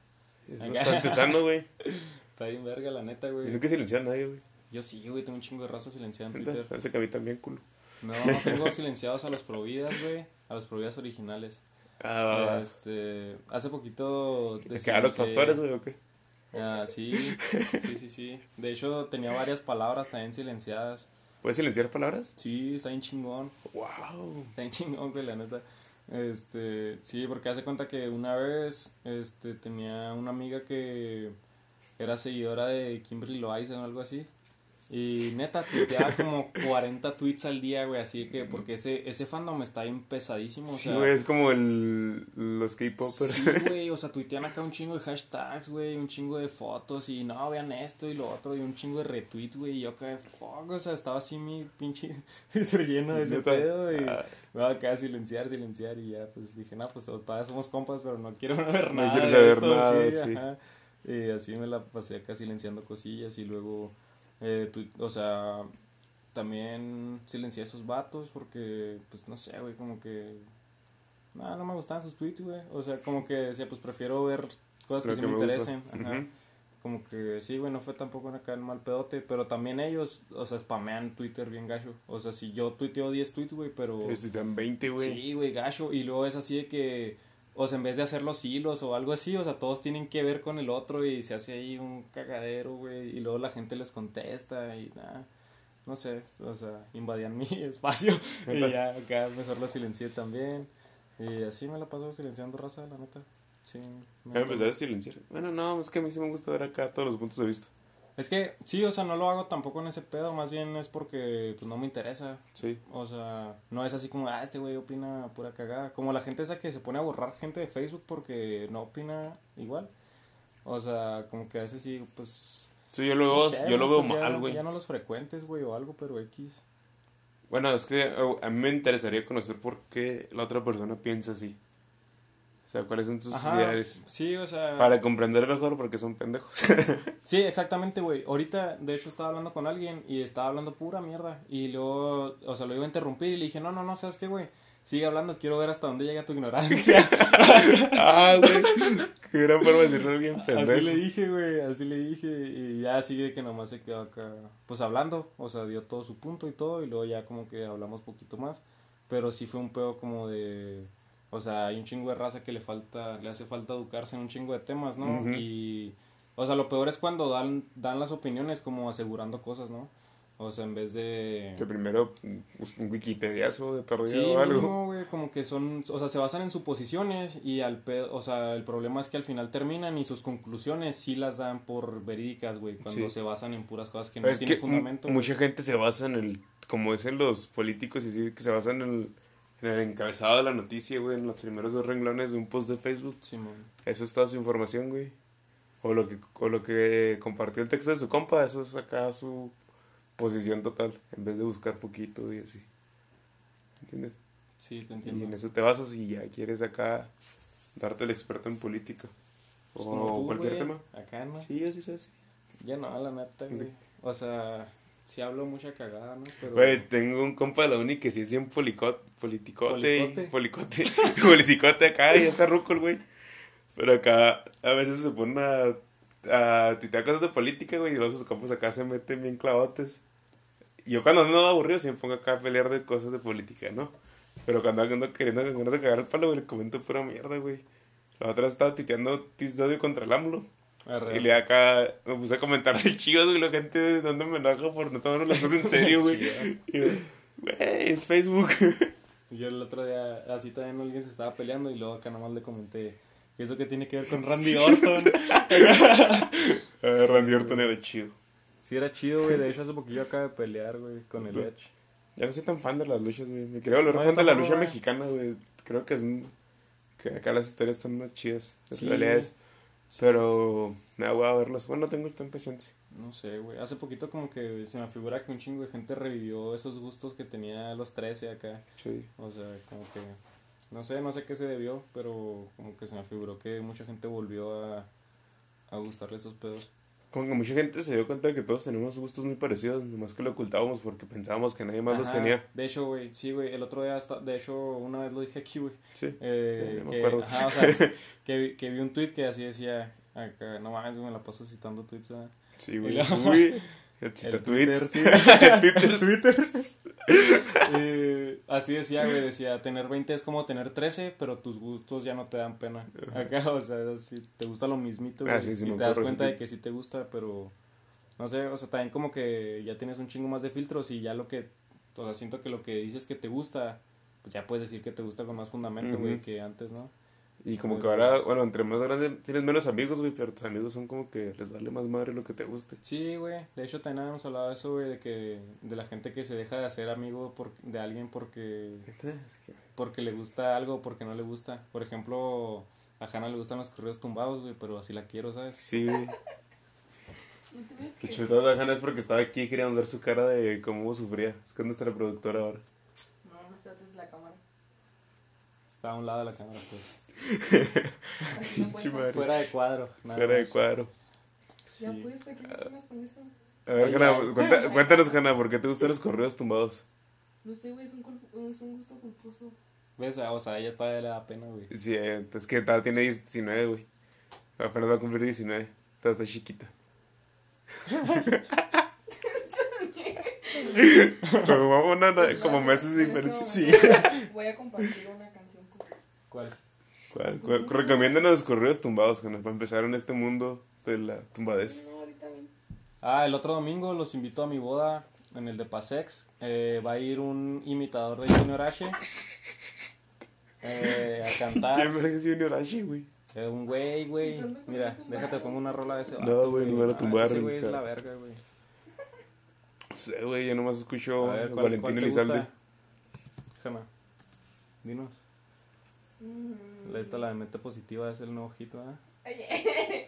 A: Es
B: Acá.
A: bastante sano, güey.
B: Está bien verga, la neta, güey.
A: nunca silenciar a nadie, güey.
B: Yo sí, güey, tengo un chingo de raza silenciada en Twitter.
A: Parece que a mí también, culo.
B: No, tengo silenciados a los providas, güey. A los providas originales.
A: Ah,
B: Este, hace poquito...
A: ¿De que a los pastores, güey, o qué?
B: Ah, sí, sí, sí, sí. De hecho, tenía varias palabras también silenciadas.
A: ¿Puedes silenciar palabras?
B: Sí, está bien chingón.
A: ¡Wow!
B: Está bien chingón, güey, la neta. Este, sí, porque hace cuenta que una vez, este, tenía una amiga que era seguidora de Kimberly Loaiza o algo así. Y neta, tuiteaba como 40 tweets al día, güey, así que, porque ese, ese fandom está bien pesadísimo, o
A: Sí,
B: sea.
A: güey, es como el, los K-popers.
B: Sí, güey, o sea, tuitean acá un chingo de hashtags, güey, un chingo de fotos y no, vean esto y lo otro y un chingo de retweets, güey, y yo acá, fuck, o sea, estaba así mi pinche lleno de ese
A: Neta.
B: pedo y
A: Ah.
B: no, acá silenciar, silenciar y ya, pues dije, no, pues todavía somos compas, pero no quiero ver
A: No
B: nada
A: quieres
B: de
A: saber
B: esto,
A: nada,
B: sí,
A: sí.
B: ajá. Y así me la pasé acá silenciando cosillas y luego, eh, tui- o sea, también silencié a esos vatos porque, pues, no sé, güey, como que... No, no me gustaban sus tweets, güey. O sea, como que decía, pues prefiero ver cosas que sí
A: que
B: me, interesen. Ajá. Como que sí, güey, no fue tampoco acá el mal pedote. Pero también ellos, o sea, spamean Twitter bien gacho. O sea, si yo tuiteo 10 tweets, güey, pero.
A: Pero si te dan 20, güey.
B: Sí, güey, gacho. Y luego es así de que. O sea, en vez de hacer los hilos o algo así, o sea, todos tienen que ver con el otro y se hace ahí un cagadero, güey. Y luego la gente les contesta y nada. No sé, o sea, invadían mi espacio. y ya acá mejor lo silencié también. Y así me la paso silenciando raza, la neta. Sí. me-
A: empecé a silenciar. Bueno, no, es que a mí sí me gusta ver acá todos los puntos de vista.
B: Es que, sí, o sea, no lo hago tampoco en ese pedo, más bien es porque, pues, no me interesa.
A: Sí.
B: O sea, no es así como, ah, este güey opina pura cagada. Como la gente esa que se pone a borrar gente de Facebook porque no opina igual. O sea, como que a veces sí, pues...
A: Sí, yo lo veo, yo lo veo
B: pues ya-
A: mal, güey.
B: Ya no los frecuentes, güey, o algo, pero X.
A: Bueno, es que eh, a mí me interesaría conocer por qué la otra persona piensa así. O sea, cuáles son sus
B: Ajá,
A: ideas.
B: sí, o sea...
A: Para comprender mejor porque son pendejos.
B: Sí, exactamente, güey. Ahorita, de hecho, estaba hablando con alguien y estaba hablando pura mierda. Y luego, o sea, lo iba a interrumpir y le dije, no, no, no, ¿sabes qué, güey? Sigue hablando, quiero ver hasta dónde llega tu ignorancia.
A: ah, güey. Qué gran forma de decirle a alguien pendejo.
B: así le dije, güey, así le dije. Y ya sigue que nomás se quedó acá, pues hablando. O sea, dio todo su punto y todo. Y luego ya como que hablamos poquito más. Pero sí fue un pedo como de... O sea, hay un chingo de raza que le falta, le hace falta educarse en un chingo de temas, ¿no? Y... O sea, lo peor es cuando dan, dan las opiniones como asegurando cosas, ¿no? O sea, en vez de...
A: Que primero pues, un Wikipediazo de perdido
B: Sí,
A: o algo.
B: mínimo, güey, como que son, o sea, se basan en suposiciones y al pe- o sea, el problema es que al final terminan y sus conclusiones sí las dan por verídicas, güey, cuando
A: Sí.
B: se basan en puras cosas que no
A: es
B: tienen
A: que
B: fundamento.
A: mu- mucha gente se basa en el, como dicen los políticos, y sí, que se basan en el, en el encabezado de la noticia, güey, en los primeros dos renglones de un post de Facebook.
B: Simón.
A: Eso es toda su información, güey. O lo que, o lo que compartió el texto de su compa, eso es acá su posición total, en vez de buscar poquito y así. ¿Entiendes?
B: Sí, te
A: Y
B: entiendo.
A: en eso te basas y ya quieres acá darte el experto en política. O
B: tú,
A: cualquier tema.
B: Acá, ¿no?
A: Sí, así es así.
B: Ya no, la neta, güey. O sea, sí hablo mucha cagada, ¿no? Pero...
A: Güey, tengo un compa de la uni que sí es bien policot, politicote, y-
B: ¿Policote?
A: policote, politicote acá y está ruco el güey. Pero acá a veces se pone a, a tuitear cosas de política, güey, y luego sus compas acá se meten bien clavotes. Yo cuando ando aburrido siempre pongo acá a pelear de cosas de política, ¿no? Pero cuando ando queriendo que no se cagar el palo, güey, le comento pura mierda, güey. La otra estaba tuiteando de odio contra el AMLO.
B: Arre.
A: Y le acá me puse a comentar de chivas, güey, la gente dando me enoja por no tomar las cosas en serio, güey. Y Güey, es Facebook.
B: Y Yo el otro día, así también alguien se estaba peleando y luego acá nomás le comenté, ¿y eso qué tiene que ver con Randy Orton?
A: Ah, Randy Orton era chido.
B: sí era chido, güey, de hecho hace poquillo acaba de pelear, güey, con el Edge.
A: Ya no soy tan fan de las luchas, güey. Me quería volver
B: No,
A: fan de la lucha mexicana, güey. Creo que es. Que acá las historias están más chidas. Las
B: Sí.
A: rivalidades. Pero. Me voy a verlas. Bueno, no tengo tanta chance.
B: No sé, güey, hace poquito como que se me figura que un chingo de gente revivió esos gustos que tenía a los 13 acá.
A: Sí.
B: O sea, como que, no sé, no sé qué se debió, pero como que se me figuró que mucha gente volvió a, a gustarle esos pedos.
A: Como que mucha gente se dio cuenta de que todos tenemos gustos muy parecidos. Nomás que lo ocultábamos porque pensábamos que nadie más los tenía.
B: De hecho, güey, sí, güey, el otro día, hasta, de hecho, una vez lo dije aquí, güey.
A: Sí.
B: Eh,
A: me
B: que,
A: acuerdo.
B: ajá, o sea, que, vi- que vi un tweet que así decía, acá, no mames, me la paso citando tweets, ¿verdad?
A: Sí, güey.
B: El. Twitter, sí.
A: El Twitter.
B: Eh, así decía, güey, decía, tener 20 es como tener 13, pero tus gustos ya no te dan pena. Acá, o sea, si te gusta lo mismito, güey,
A: Ah, sí, sí,
B: y te das cuenta de que sí te gusta, pero no sé, o sea, también como que ya tienes un chingo más de filtros y ya lo que, o sea, siento que lo que dices que te gusta, pues ya puedes decir que te gusta con más fundamento, güey, que antes, ¿no?
A: Y como que ahora, bueno, entre más grande tienes menos amigos, güey, pero tus amigos son como que les vale más madre lo que te guste.
B: Sí, güey. De hecho, también habíamos hablado de eso, güey, de que de la gente que se deja de hacer amigo por, de alguien porque porque le gusta algo, porque no le gusta. Por ejemplo, a Hannah le gustan los correos tumbados, güey, pero así la quiero, ¿sabes?
A: Sí,
C: que-
A: hecho, toda la Hanna es porque estaba aquí y queríamos ver su cara de cómo sufría. Es que es nuestra productora ahora.
C: No, no está atrás de la cámara.
B: Está a un lado de la cámara, pues.
C: No.
B: Fuera de cuadro. nada
A: Cara de cuadro.
C: Ya pues, ¿para qué con eso?
A: A ver, Hanna, cuenta- cuéntanos, Hanna, ¿por qué te gustan los correos tumbados?
C: No sé, güey, es un, es un gusto culposo.
B: ¿Ves? O sea, a ella todavía le da pena, güey.
A: Sí, eh, es que tal tiene 19, güey. Apenas va a cumplir 19. Todavía está chiquita. como, una- como meses. Sí.
C: momento Voy a compartir una canción con
B: ¿Cuál?
A: ¿Cuál, cuál? Recomiéndanos los correos tumbados, Hanna, para empezar en este mundo de la tumbadez.
C: No, ahorita bien.
B: Ah, el otro domingo los invito a mi boda en el de Pasex. Eh, va a ir un imitador de Junior H. eh, a
A: ¿Quién
B: cantar.
A: me es Junior H, güey?
B: Eh, un güey, güey.
C: ¿Dónde fue
B: Mira,
C: que tumbaron?
B: déjate pongo una rola de ese
A: No,
B: vato,
A: güey, no me lo
B: Ah,
A: tumbaron,
B: Ese güey es la verga, güey.
A: No sé, güey, yo nomás escucho
B: A ver, ¿cuál-
A: Valentín Elizalde.
B: Jana, dinos.
C: Mm.
B: Esta, la de mente positiva, es el nuevo hit, ¿verdad?
C: Ay,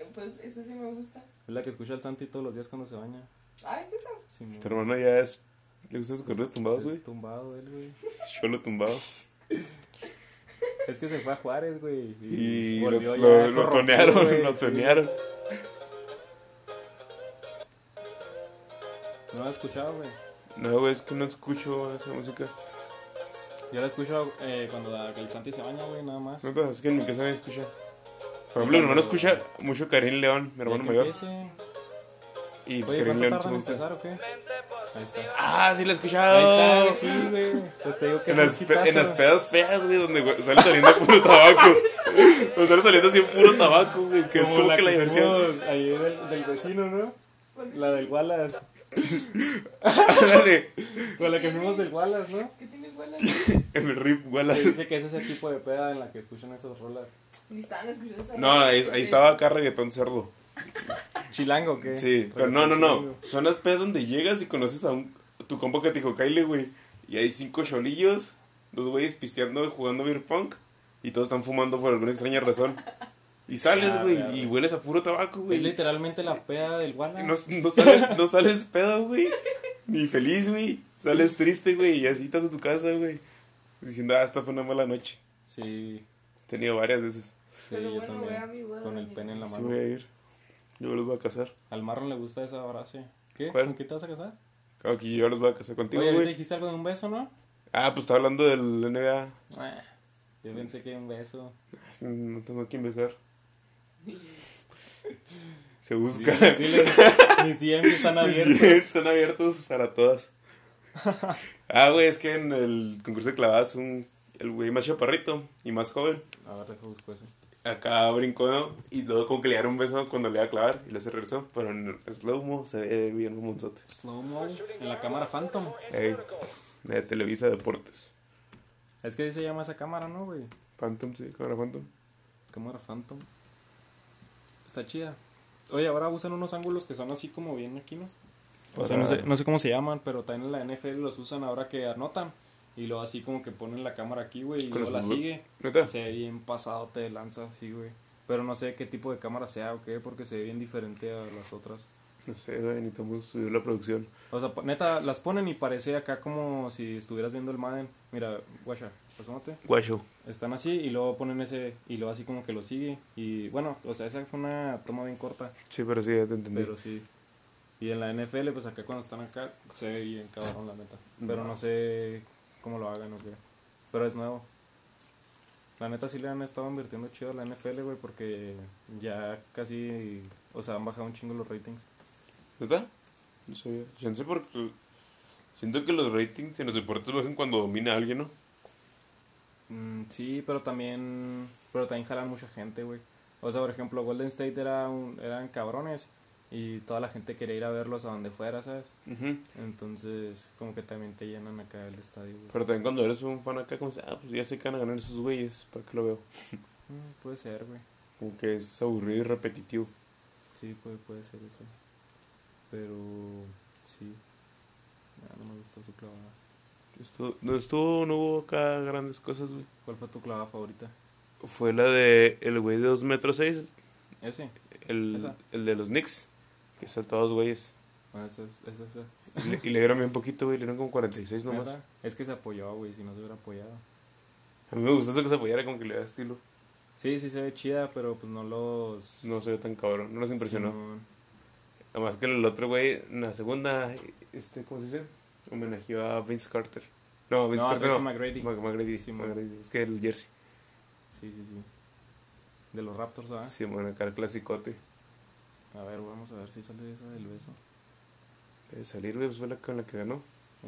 C: pues ese sí me gusta.
B: Es la que escucha el Santi todos los días cuando se baña.
C: Ah, es esa.
B: Sí.
A: Tu hermano ya es. ¿Le gustan los correos tumbados,
B: Es
A: güey?
B: tumbado él, güey.
A: Cholo tumbado.
B: Es que se fue a Juárez, güey.
A: Y lo,
B: volvió
A: lo,
B: ya
A: lo
B: corrompido,
A: tonearon,
B: güey,
A: lo
B: sí.
A: tonearon.
B: No la he escuchado, güey.
A: No, güey, es que no escucho esa música.
B: Yo la escucho eh, cuando la- el Santi se baña, güey, nada más.
A: No, pero es que en mi casa nadie escucha. Por ejemplo, mi hermano escucha mucho Karim León, mi hermano
B: que
A: mayor.
B: empiece.
A: Y pues
B: Oye,
A: Karim
B: ¿cuánto
A: León se gusta.
B: empezar o qué? Ahí está.
A: Ah, sí, la he
B: Ahí
A: escuchado.
B: está, sí, güey. Pues te digo que
A: En las, en las pedas feas, güey, donde güey, sale saliendo puro tabaco. Donde sale saliendo así puro tabaco, güey, que es como que la diversión.
B: Ahí del, del vecino, ¿no? La del Wallace. Con la que fuimos del Wallace, ¿no?
A: En el rip,
B: Que
A: Wallace.
B: dice que es ese tipo de peda en la que escuchan esas rolas.
C: Ni estaban escuchando esa.
A: No, ahí, ahí estaba acá reggaetón cerdo.
B: ¿Chilango o qué?
A: Sí, pero no, no, no. Son las pedas donde llegas y conoces a un, tu compa que te dijo, Kyle, güey. Y hay cinco cholillos, dos güeyes pisteando y jugando beer punk. Y todos están fumando por alguna extraña razón. Y sales,
B: Ah,
A: güey,
B: ya,
A: y hueles a puro tabaco,
B: Es
A: güey.
B: literalmente la peda del Wallace.
A: No, no sales, no sales pedo, güey. Ni feliz, güey. Sales triste, güey. Y así estás en tu casa, güey. Diciendo, ah, esta fue una mala noche.
B: Sí,
A: He tenido varias veces.
B: sí,
C: Pero
B: yo
C: bueno, ve a
B: también.
C: mi boda.
B: Con el pene en la
A: Sí
B: mano.
A: voy a ir. Yo los voy a casar.
B: Al Marlon le gusta esa frase. ¿Qué?
A: ¿Cuál?
B: ¿Con qué te vas a casar?
A: Aquí yo los voy a casar contigo,
B: Oye,
A: güey.
B: dijiste algo de un beso, ¿no?
A: Ah, pues estaba hablando del NBA.
B: Ah, yo pensé que un beso.
A: No tengo a quién besar. Se busca.
B: Dile, mis DMs están abiertos.
A: Están abiertos para todas. Ah, güey, es que en el concurso de clavadas un, el güey más chaparrito y más joven.
B: A ver, deja busco eso.
A: Acá brincó ¿no? y luego como que le dieron un beso cuando le iba a clavar y le se regresó. Pero en slow-mo se ve bien un monzote.
B: Slow mo en la cámara Phantom.
A: Ey, de Televisa Deportes.
B: Es que se llama esa cámara, ¿no, güey?
A: Phantom, sí, cámara Phantom.
B: Cámara Phantom. Está chida. Oye, ahora usan unos ángulos que son así como bien aquí, ¿no? O sea, no sé, no sé cómo se llaman, pero también en la NFL los usan ahora que anotan. Y luego así como que ponen la cámara aquí, güey, y luego la sigue.
A: ¿Neta?
B: Se ve bien pasado, te lanza así, güey. Pero no sé qué tipo de cámara sea o qué, porque se ve bien diferente a las otras.
A: No sé, güey, necesitamos subir la producción.
B: O sea, neta, las ponen y parece acá como si estuvieras viendo el Madden. Mira, guacha, asómate.
A: Guacho.
B: Están así y luego ponen ese y luego así como que lo sigue. Y bueno, o sea, esa fue una toma bien corta,
A: Sí, pero sí, ya te entendí.
B: pero sí. Y en la NFL, pues acá cuando están acá, se ve bien cabrón, la neta. Pero no sé cómo lo hagan o qué. Pero es nuevo. La neta sí le han estado invirtiendo chido a la NFL, güey, porque ya casi, o sea, han bajado un chingo los ratings.
A: ¿Verdad? No sabía. Yo no sé por qué. Siento que los ratings en los deportes bajan cuando domina a alguien, ¿no?
B: Mm, sí, pero también, pero también jalan mucha gente, güey. O sea, por ejemplo, Golden State era un, eran cabrones y toda la gente quería ir a verlos a donde fuera, ¿sabes? Entonces, como que también te llenan acá el estadio, güey.
A: Pero también cuando eres un fan acá, como se, ah, pues ya sé que van a ganar esos güeyes, ¿para qué lo veo?
B: Mm, puede ser, güey.
A: Como que es aburrido y repetitivo.
B: Sí, puede, puede ser eso. Pero, sí. Ya, no me gustó su clavada.
A: Estuvo, no estuvo, no hubo acá grandes cosas, güey.
B: ¿Cuál fue tu clavada favorita?
A: Fue la de el güey de 2 metros 6,
B: Ese.
A: el,
B: Esa.
A: el de los Knicks, que saltó a dos güeyes.
B: Ah, esa es esa. esa.
A: Y le, y le dieron bien poquito, güey, le dieron como 46 nomás.
B: Es que se apoyó, güey, si no se hubiera apoyado.
A: A mí me gustó eso que se apoyara, como que le da estilo.
B: Sí, sí se ve chida, pero pues no los...
A: No se ve tan cabrón, no nos impresionó.
B: Simón.
A: Además que el otro güey, en la segunda, este, ¿cómo se dice? Homenajeó a Vince Carter. No, Vince
B: No,
A: Carter no.
B: McGrady.
A: Mag- McGrady,
B: Sí.
A: McGrady. Es que el jersey.
B: Sí, sí, sí. De los Raptors, ¿verdad?
A: Sí, bueno, acá el clasicote.
B: A ver, vamos a ver si sale esa del beso.
A: Debe salir, güey, pues fue la con la que ganó.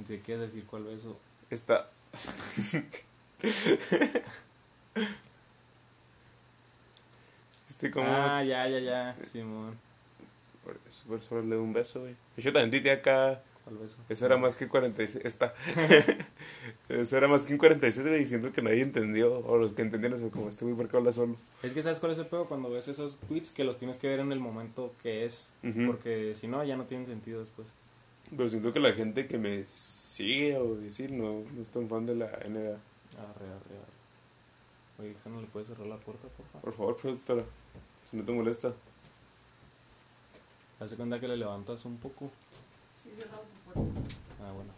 B: Si quieres decir cuál beso.
A: Esta. este como...
B: Ah, ya, ya, ya. Simón.
A: Por eso, por eso le doy un beso, güey. Yo también te acá... Eso era más que 46. Esta. Eso era más que un 46, güey, diciendo que nadie entendió. O los que entendieron, fue como este güey, ¿por qué habla solo?
B: Es que ¿sabes cuál es el pedo? Cuando ves esos tweets que los tienes que ver en el momento que es. Porque si no, ya no tienen sentido después.
A: Pero siento que la gente que me sigue o decir no, no es tan fan de la NBA.
B: Arre, arre, arre. Oye, hija, ¿no le puedes cerrar la puerta, por favor?
A: Por favor, productora, si no te molesta.
B: Hace cuenta que le levantas un poco.
C: Sí, cerramos tu puerta.
B: Ah, bueno.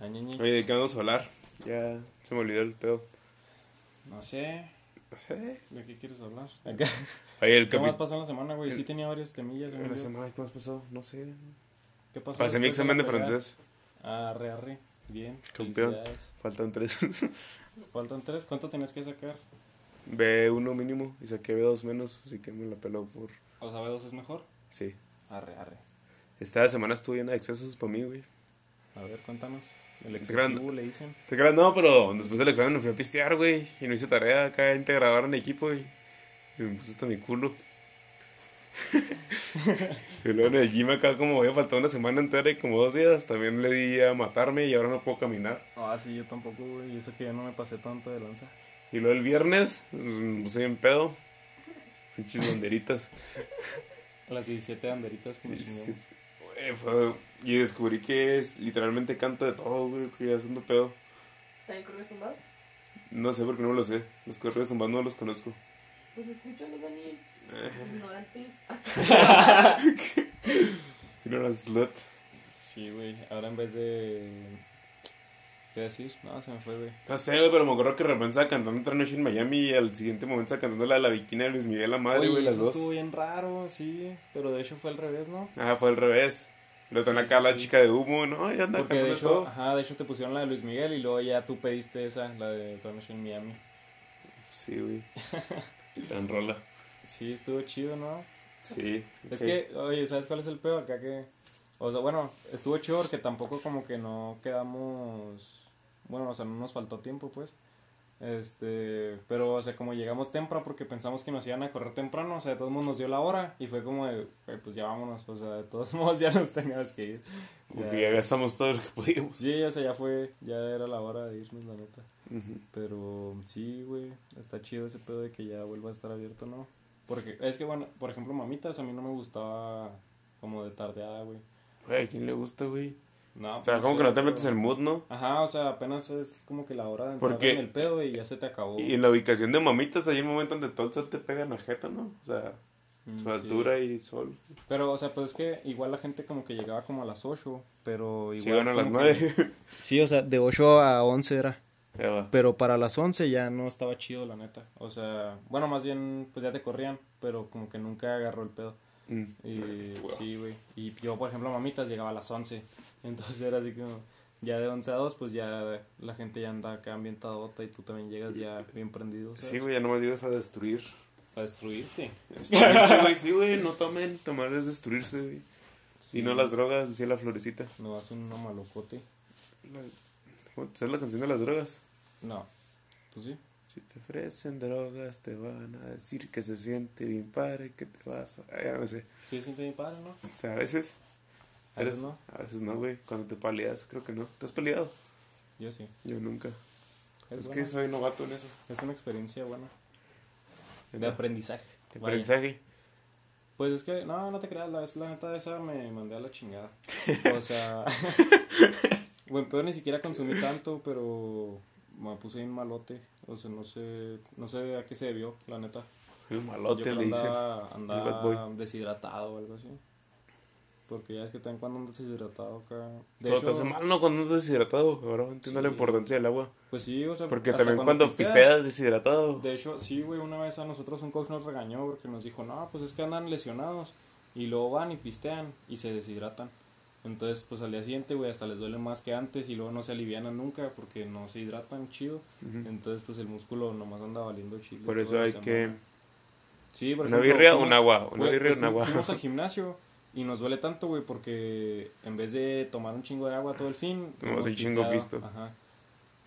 B: Ah, ñe, ñe.
A: Oye, ¿de qué vamos a hablar? Ya se me olvidó el pedo.
B: No sé.
A: No sé.
B: ¿De qué quieres hablar? Acá.
A: Oye, el
B: ¿Qué más pasó en la semana, güey? Sí tenía varias temillas. según yo.
A: ¿Qué más pasó? No sé.
B: ¿Qué pasó?
A: Pasé mi examen de
B: la
A: francés.
B: Arre, arre. Bien.
A: Campeón. Faltan tres.
B: Faltan tres. ¿Cuánto tenías que sacar?
A: B1 mínimo y saqué B2 menos, así que me la peló por.
B: O sea, B2 es mejor.
A: Sí.
B: Arre, arre.
A: Esta semana estuve llena de excesos para mí, güey.
B: A ver, cuéntanos. El excesivo le dicen.
A: Te creas, no, pero después del examen me fui a pistear, güey. Y no hice tarea acá, integraron equipo, güey. Y me puse hasta mi culo. y luego en el gym acá, como había faltado una semana entera y como dos días, también le di a matarme y ahora no puedo caminar.
B: Ah, sí, yo tampoco, güey. Y eso que ya no me pasé tanto de lanza.
A: Y luego el viernes, pues, me puse bien pedo. Pinches banderitas.
B: Las 17 banderitas. Que
A: 17 eh, fue, y descubrí que es literalmente canta de todo, güey, que ya haciendo pedo.
C: ¿Está ¿También correos tumbados?
A: No sé porque no lo sé. Los correos tumbados no los conozco.
C: Pues escúchalos, Dani.
A: Eh. Ignorante. Ignorante slut.
B: Sí, güey. Ahora en vez de ¿Qué decir? No, se me fue, güey.
A: No sé, güey, pero me acuerdo que de repente estaba cantando otra noche en Miami y al siguiente momento estaba cantando la de la bikini de Luis Miguel, la madre, güey, las
B: eso
A: dos.
B: estuvo bien raro, sí. Pero de hecho fue al revés, ¿no?
A: Ah, fue al revés. Luego
B: Sí,
A: tenía acá
B: sí,
A: la
B: sí.
A: chica de humo, ¿no? Ya anda
B: Porque de hecho,
A: todo.
B: ajá, de hecho te pusieron la de Luis Miguel y luego ya tú pediste esa, la de Otra Noche en Miami.
A: Sí, güey. Tan rola.
B: Sí, estuvo chido, ¿no?
A: Sí.
B: Es que, oye, ¿sabes cuál es el peor? Acá que. O sea, bueno, estuvo chido porque tampoco como que no quedamos. Bueno, o sea, no nos faltó tiempo, pues. Este. Pero, o sea, como llegamos temprano porque pensamos que nos iban a correr temprano, o sea, de todos modos nos dio la hora y fue como de, "Güey, pues ya vámonos, o sea, de todos modos ya nos teníamos que ir.
A: Como
B: Ya.
A: gastamos todo lo que podíamos.
B: Sí, o sea, ya fue, ya era la hora de irnos, la neta.
A: Ujú.
B: Pero sí, güey, está chido ese pedo de que ya vuelva a estar abierto, ¿no? Porque es que, bueno, por ejemplo, mamitas, a mí no me gustaba como de tardeada, güey.
A: Güey, ¿a quién le gusta, güey?
B: No,
A: o sea,
B: pues,
A: como que no te
B: pero-
A: metes en el mood, ¿no?
B: Ajá, o sea, apenas es como que la hora de entrar
A: Porque-
B: en el pedo y ya se te acabó.
A: Y en la ubicación de mamitas hay un momento donde todo el sol te pega en la jeta, ¿no? O sea,
B: Mm,
A: su
B: sí.
A: altura y sol.
B: Pero, o sea, pues es que igual la gente como que llegaba como a las 8, pero igual...
A: Sí, van a las
B: como que-
A: 9.
B: Sí, o sea, de 8 a 11 era. Pero para las 11 ya no estaba chido, la neta. O sea, bueno, más bien, pues ya te corrían, pero como que nunca agarró el pedo.
A: Mm.
B: Y
A: Wow.
B: sí, güey. Y yo, por ejemplo, mamitas llegaba a las 11. Entonces era así como, ya de 11 a 2, pues ya la gente ya anda acá ambientadota y tú también llegas ya bien prendido, ¿sabes?
A: Sí, güey, ya no me llegas a destruir.
B: A destruirte.
A: Destruirte, güey, sí, güey, no tomen, tomar es destruirse, güey.
B: Sí.
A: Y no las drogas, decía la florecita.
B: No vas uno malocote.
A: ¿Cómo te sabes la canción de las drogas?
B: No. ¿Tú sí?
A: Si te ofrecen drogas, te van a decir que se siente bien padre, que te vas a... Ay, ya no sé.
B: Sí, siente mi padre, ¿no?
A: O sea, a veces...
B: A veces no.
A: A veces no, güey. Cuando te paleas, creo que no. ¿Te has peleado?
B: Yo sí.
A: Yo nunca.
B: Es,
A: Es, que soy novato en eso.
B: es una experiencia buena. De aprendizaje.
A: De
B: Vaya.
A: aprendizaje.
B: Pues es que, no, no te creas, la, la neta esa me mandé a la chingada. O sea, buen pedo ni siquiera consumí tanto, pero me puse bien malote. O sea, no sé, no sé a qué se debió, la neta.
A: El
B: Yo
A: malote
B: creo
A: le dicen.
B: andaba,
A: bad
B: andaba deshidratado o algo así. Porque ya es que también cuando andas deshidratado acá. De
A: te
B: hecho,
A: hace mal, ¿no? Cuando andas deshidratado. Ahora entiendo la
B: Sí.
A: importancia del agua.
B: pues sí, o sea,
A: Porque también cuando
B: pisteas,
A: pisteas deshidratado.
B: De hecho, sí, güey, una vez a nosotros un coach nos regañó porque nos dijo, no, pues es que andan lesionados y luego van y pistean y se deshidratan. Entonces, pues al día siguiente, güey, hasta les duele más que antes y luego no se alivianan nunca porque no se hidratan chido. Entonces, pues el músculo nomás anda valiendo chido.
A: Por eso
B: la
A: hay que.
B: semana. Sí, por
A: Una
B: ejemplo,
A: birria, un agua. Una birria,
B: pues,
A: un agua.
B: Fuimos al gimnasio y nos duele tanto, güey, porque en vez de tomar un chingo de agua todo el fin,
A: Tomamos un chingo pisto.
B: Ajá.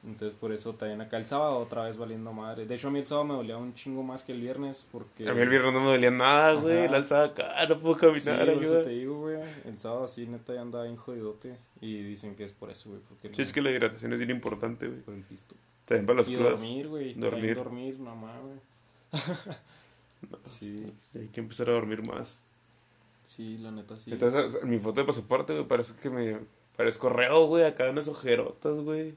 B: Entonces, por eso también acá el sábado otra vez valiendo madre. De hecho, a mí el sábado me dolía un chingo más que el viernes porque...
A: A mí el viernes no me dolía nada, güey. La alzada acá, no puedo
B: Sí,
A: caminar,
B: por eso te digo, güey. El sábado así, neta, ya andaba bien jodidote. Y dicen que es por eso, güey.
A: Sí, es que la hidratación es bien importante, güey.
B: Por el pisto.
A: También para los
B: Y
A: crudas.
B: dormir, güey.
A: Dormir.
B: Dormir. dormir, mamá, güey. sí,
A: Hay que empezar a dormir más.
B: Sí, la neta, sí.
A: Entonces, en mi foto de pasaporte, güey, parece que me parezco reo, güey, acá unas ojerotas, güey.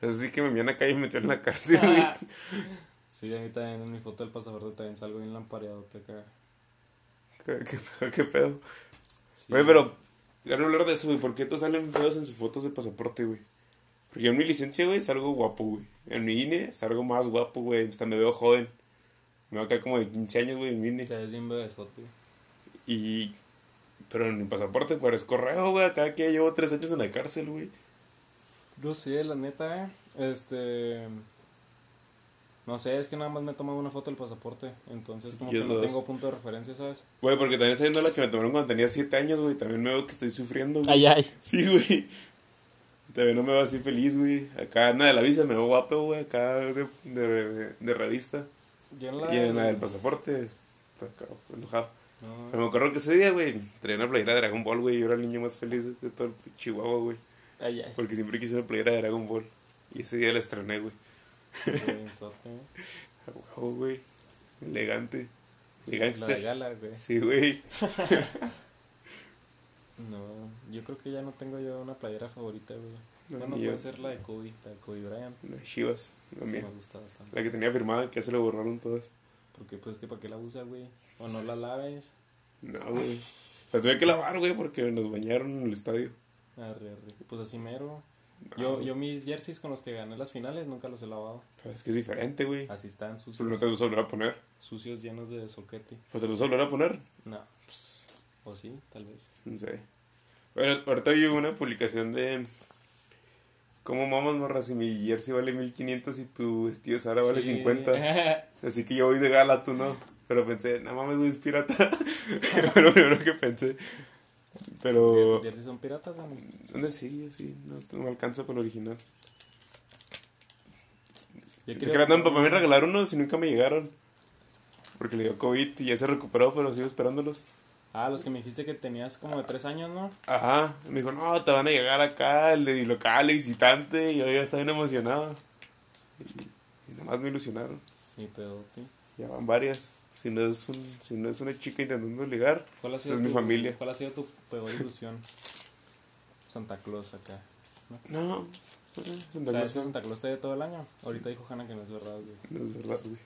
A: Así que me envían acá y me metieron en la cárcel, güey.
B: Sí, a mí también en mi foto del pasaporte también salgo bien lampareadote acá.
A: ¿Qué, qué pedo, qué pedo?
B: Sí.
A: Güey, pero, quiero hablar de eso, güey. ¿Por qué te salen feos en sus fotos de pasaporte, güey? Porque en mi licencia, güey, salgo guapo, güey. En mi INE salgo más guapo, güey. Hasta me veo joven. Me veo acá como de 15 años, güey, en mi INE.
B: Ya es bien bebesote.
A: Y... Pero en mi pasaporte parezco reo, güey. Acá que llevo tres años en la cárcel, güey.
B: No sé, la neta, eh. Este. No sé, es que nada más me he tomado una foto del pasaporte. Entonces, como
A: Yo
B: que no
A: dos.
B: tengo punto de referencia, ¿sabes?
A: Güey, porque también está viendo la que me tomaron cuando tenía 7 años, güey. También me veo que estoy sufriendo, güey.
B: Ay, ay.
A: Sí, güey. También no me veo así feliz, güey. Acá nada de la visa me veo guapo, güey. Acá de, de, de, de revista.
B: Yo en la.
A: Y en la del pasaporte, está enojado.
B: No,
A: Pero me acuerdo que ese día, güey, traía una playera de Dragon Ball, güey. Yo era el niño más feliz de todo el Chihuahua, güey.
B: Ay, ay.
A: Porque siempre quise una playera de Dragon Ball. Y ese día la estrené, güey. huevo, güey. Elegante.
B: La de
A: Gangster.
B: gala, güey.
A: Sí, güey.
B: No, yo creo que ya no tengo yo una playera favorita, güey.
A: No,
B: bueno,
A: ni
B: puede
A: yo.
B: ser la de Kobe, la de Kobe Bryant.
A: La de Chivas, la mía.
B: me gusta bastante.
A: La que tenía firmada, que ya se le borraron todas.
B: Porque, pues, que para qué la usas, güey. O no la laves.
A: No, güey. La tuve que lavar, güey, porque nos bañaron en el estadio.
B: Arre, arre. Pues así mero.
A: No,
B: Yo, yo mis jerseys con los que gané las finales nunca los he lavado.
A: Pero es que es diferente, güey.
B: Así están
A: Pues
B: sucios.
A: no te los volver a poner.
B: Sucios llenos de soquete.
A: Pues te los volver a poner.
B: No.
A: Pues,
B: O sí, tal vez.
A: no sé. Bueno, ahorita vi una publicación de... ¿Cómo mamas, morra? Si mi jersey vale 1500 y tu vestido Sara vale
B: Sí.
A: 50. Así que yo voy de gala, tú no. Pero pensé, no mames, güey, es pirata. Fue lo primero que pensé. Pero...
B: ¿Tus jerseys son piratas, Dani?
A: ¿Dónde sí? Sí, no, no me alcanza por el original.
B: Yo quería
A: que eran
B: comprar
A: para mí
B: uno.
A: regalar unos y nunca me llegaron. Porque le dio COVID y ya se recuperó, pero sigo esperándolos.
B: Ah, los que me dijiste que tenías como de tres años, ¿no?
A: Ajá, me dijo, no, te van a llegar acá, el de local, el visitante, y yo ya estaba bien emocionado. Y, y nada más me ilusionaron.
B: Ni pedote.
A: Ya van varias. Si no es, un, si no es una chica intentando ligar,
B: ¿Cuál ha sido
A: es mi
B: tu-
A: familia.
B: ¿Cuál ha sido tu peor ilusión? Santa Claus acá.
A: No, Santa
B: ¿Sabes
A: Claus
B: que Santa Claus te de todo el año? Ahorita dijo Hanna que no es verdad, güey.
A: no es verdad, güey.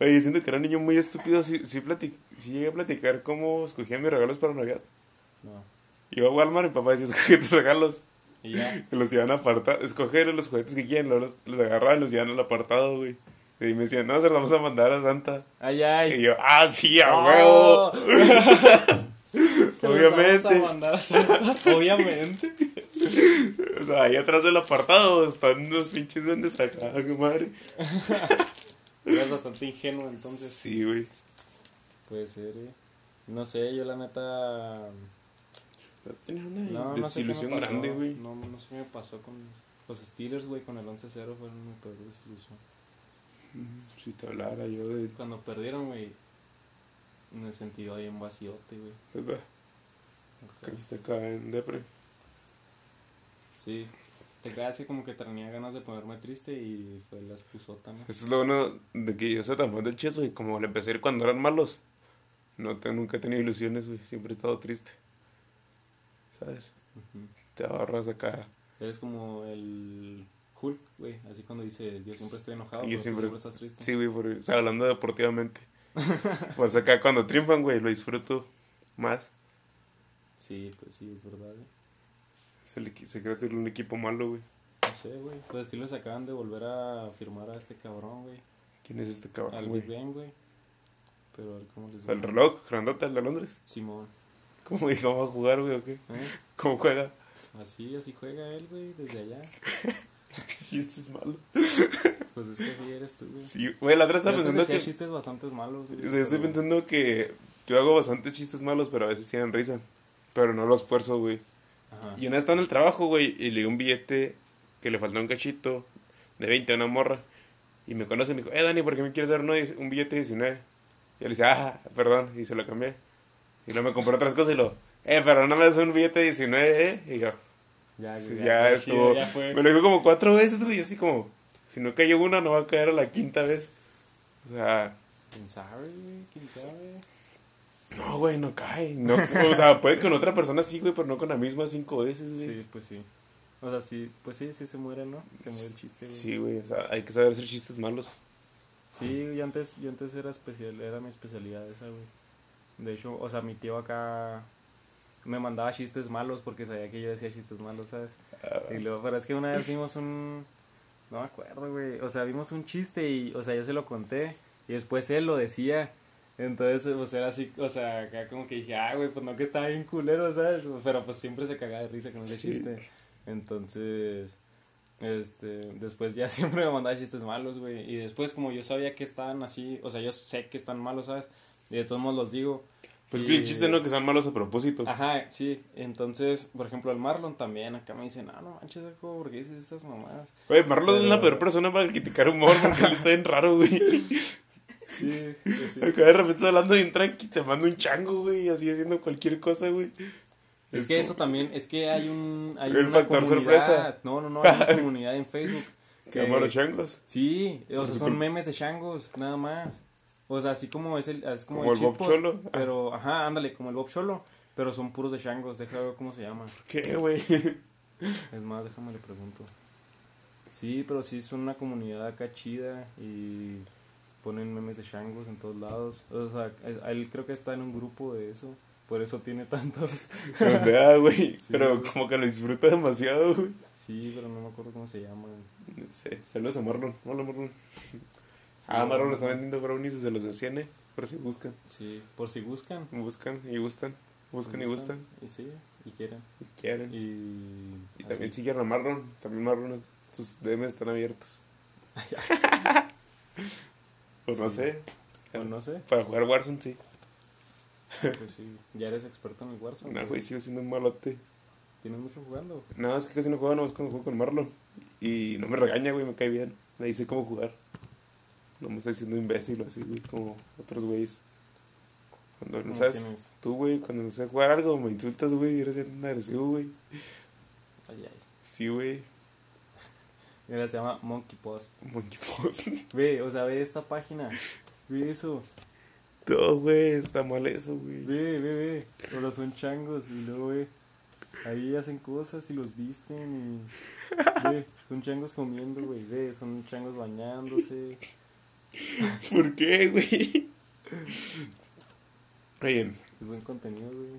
A: Oye, siento que era un niño muy estúpido. Sí, sí, platic- sí llegué a platicar cómo escogía mis regalos para Navidad.
B: No.
A: Iba a Walmart y mi papá decía, escoge tus regalos.
B: Y ya.
A: Que los iban a apartar, escoger los juguetes que quieren, los, los agarraban y los iban al apartado, güey. Y me decían, no, se los vamos a mandar a Santa.
B: Ay,
A: Y
B: ay.
A: yo, ah, sí, a huevo. Obviamente.
B: vamos a mandar a Santa, Obviamente.
A: O sea, ahí atrás del apartado están unos pinches duendes acá, madre.
B: Eres bastante ingenuo, entonces.
A: Sí, güey.
B: Puede ser, eh. No sé, yo la neta.
A: Tenía una
B: No, no sé
A: desilusión
B: pasó.
A: grande, güey.
B: No, no sé qué me pasó con los Steelers, güey, con el 11-0 fueron mi peor desilusión.
A: Si te hablara yo de...
B: Cuando perdieron, güey, me sentí bien vacíote, güey.
A: ¿verdad? Caíste acá en Depre.
B: Sí. Te creas que como que tenía ganas de ponerme triste y fue la excusota, ¿no?
A: Eso es lo bueno de que yo soy tan fan del chess, güey. Como le empecé a ir cuando eran malos. No te- nunca he tenido ilusiones, güey. Siempre he estado triste. ¿Sabes? Te ahorras acá.
B: Eres como el Hulk, güey. Así cuando dice, yo siempre estoy enojado,
A: Yo
B: pero tú
A: siempre-
B: siempre estás triste.
A: Sí, güey, por- o sea, hablando deportivamente. pues acá cuando triunfan, güey, lo disfruto más.
B: Sí, pues sí, es verdad, güey.
A: Es el equi- secreto de un equipo malo, güey.
B: No sé, güey. Los estilos acaban de volver a firmar a este cabrón, güey.
A: ¿Quién es este cabrón,
B: Al
A: güey?
B: Ben, güey. Pero a ver cómo les
A: El reloj, grandote, el de Londres.
B: Simón.
A: ¿Cómo dijo, va a jugar, güey, o qué?
B: ¿Eh?
A: ¿Cómo juega?
B: Así, así juega él, güey, desde allá.
A: Sí, este es malo.
B: Pues es que así eres tú, güey.
A: Sí, güey, la otra estaba pensando que...
B: chistes bastante malos, güey.
A: O sea, estoy pensando que yo hago bastantes chistes malos, pero a veces sí dan risa. Pero no los esfuerzo, güey.
B: Ajá.
A: Y una vez estaba en el trabajo, güey, y le di un billete que le faltó un cachito de 20 a una morra. Y me conoce y me dijo, eh, Dani, ¿por qué me quieres dar uno- un billete de 19? Y yo le dije, ah, perdón, y se lo cambié. Y luego me compró otras cosas y lo, eh, pero no me das un billete de 19, eh. Y yo,
B: Ya,
A: sí, ya,
B: ya,
A: estuvo.
B: chido, ya fue.
A: Me lo dijo como cuatro veces, güey, así como, si no cayó una, no va a caer a la quinta vez. O sea,
B: ¿Quién sabe, güey? ¿Quién sabe?
A: no, güey, no cae. No, o sea, puede con otra persona sí, güey, pero no con la misma cinco veces, güey.
B: Sí, pues sí. O sea, sí, pues sí, sí se muere, ¿no? Se muere el chiste, güey.
A: Sí, güey, o sea, hay que saber hacer chistes malos.
B: Sí, yo antes, yo antes era especial, era mi especialidad esa, güey. De hecho, o sea, mi tío acá me mandaba chistes malos porque sabía que yo decía chistes malos, ¿sabes? Y luego, pero es que una vez vimos un, no me acuerdo, güey, o sea, vimos un chiste y, o sea, yo se lo conté y después él lo decía. Entonces, pues era así, o sea, acá como que dije, ah, güey, pues no que estaba bien culero, ¿sabes? Pero pues siempre se cagaba de risa con ese
A: Sí.
B: chiste. Entonces, este, después ya siempre me mandaba chistes malos, güey. Y después, como yo sabía que estaban así, o sea, yo sé que están malos, ¿sabes? Y de todos modos los digo.
A: Pues
B: Y-
A: que el chiste no que sean malos a propósito.
B: Ajá, sí. Entonces, por ejemplo, el Marlon también acá me dice, no, no manches, Jacobo, ¿por qué dices esas mamadas?
A: Güey, Marlon es la peor persona para criticar humor porque él está bien raro, güey.
B: Sí, pues sí.
A: Acá de repente está hablando bien tranqui, te mando un chango, güey, así haciendo cualquier cosa, güey.
B: Es que eso también, es que hay un... Hay
A: El
B: una
A: factor
B: comunidad-
A: sorpresa.
B: No, no, no, hay una comunidad en Facebook.
A: Que a los changos.
B: Sí, o sea, son memes de changos, nada más. O sea, así como es el, es como,
A: Como el Bob Cholo.
B: Pero, ajá, ándale, como el Bob Cholo. Pero son puros de changos, deja ver cómo se llama.
A: ¿Qué, güey?
B: Es más, déjame le pregunto. Sí, pero sí son una comunidad acá chida y ponen memes de changos en todos lados. O sea, él- creo que está en un grupo de eso. Por eso tiene tantos.
A: Güey.
B: Sí,
A: Pero como que lo disfruta demasiado, güey.
B: Sí, pero no me acuerdo cómo se llama.
A: No sé. Saludos a Marlon. Hola, Marlon.
B: Sí,
A: ah, Marlon está vendiendo brownies desde los de Ciene. Por si buscan.
B: Sí, por si buscan.
A: Buscan y gustan. Buscan y gustan.
B: Y sí, y quieren.
A: Y quieren. Y,
B: Y,
A: también siguen a Marlon. También Marlon. Estos DMs están abiertos. pues no
B: Sí.
A: sé.
B: O no sé,
A: Para jugar Warzone, sí.
B: pues sí. Ya eres experto en el Warzone.
A: No,
B: güey.
A: güey, sigo siendo un malote.
B: ¿Tienes mucho jugando?
A: No, es que casi no juego, nomás cuando juego con Marlon. Y no me regaña, güey, me cae bien. Me dice cómo jugar. No me está diciendo imbécil o así, güey, como otros güeyes. Cuando no
B: ¿Cómo
A: sabes, tú, güey, cuando no sé jugar algo, me insultas, güey, eres bien agresivo, güey.
B: Ay, ay.
A: Sí, güey.
B: Mira, se llama Monkey Post.
A: Monkey Post.
B: Ve, o sea, ve esta página. Ve eso.
A: No, güey, está mal eso, güey.
B: Ve, ve, ve. Ahora son changos y luego ve. Ahí hacen cosas y los visten y. Ve, son changos comiendo, güey. Ve, son changos bañándose.
A: ¿Por qué, güey? Oye,
B: buen contenido, güey.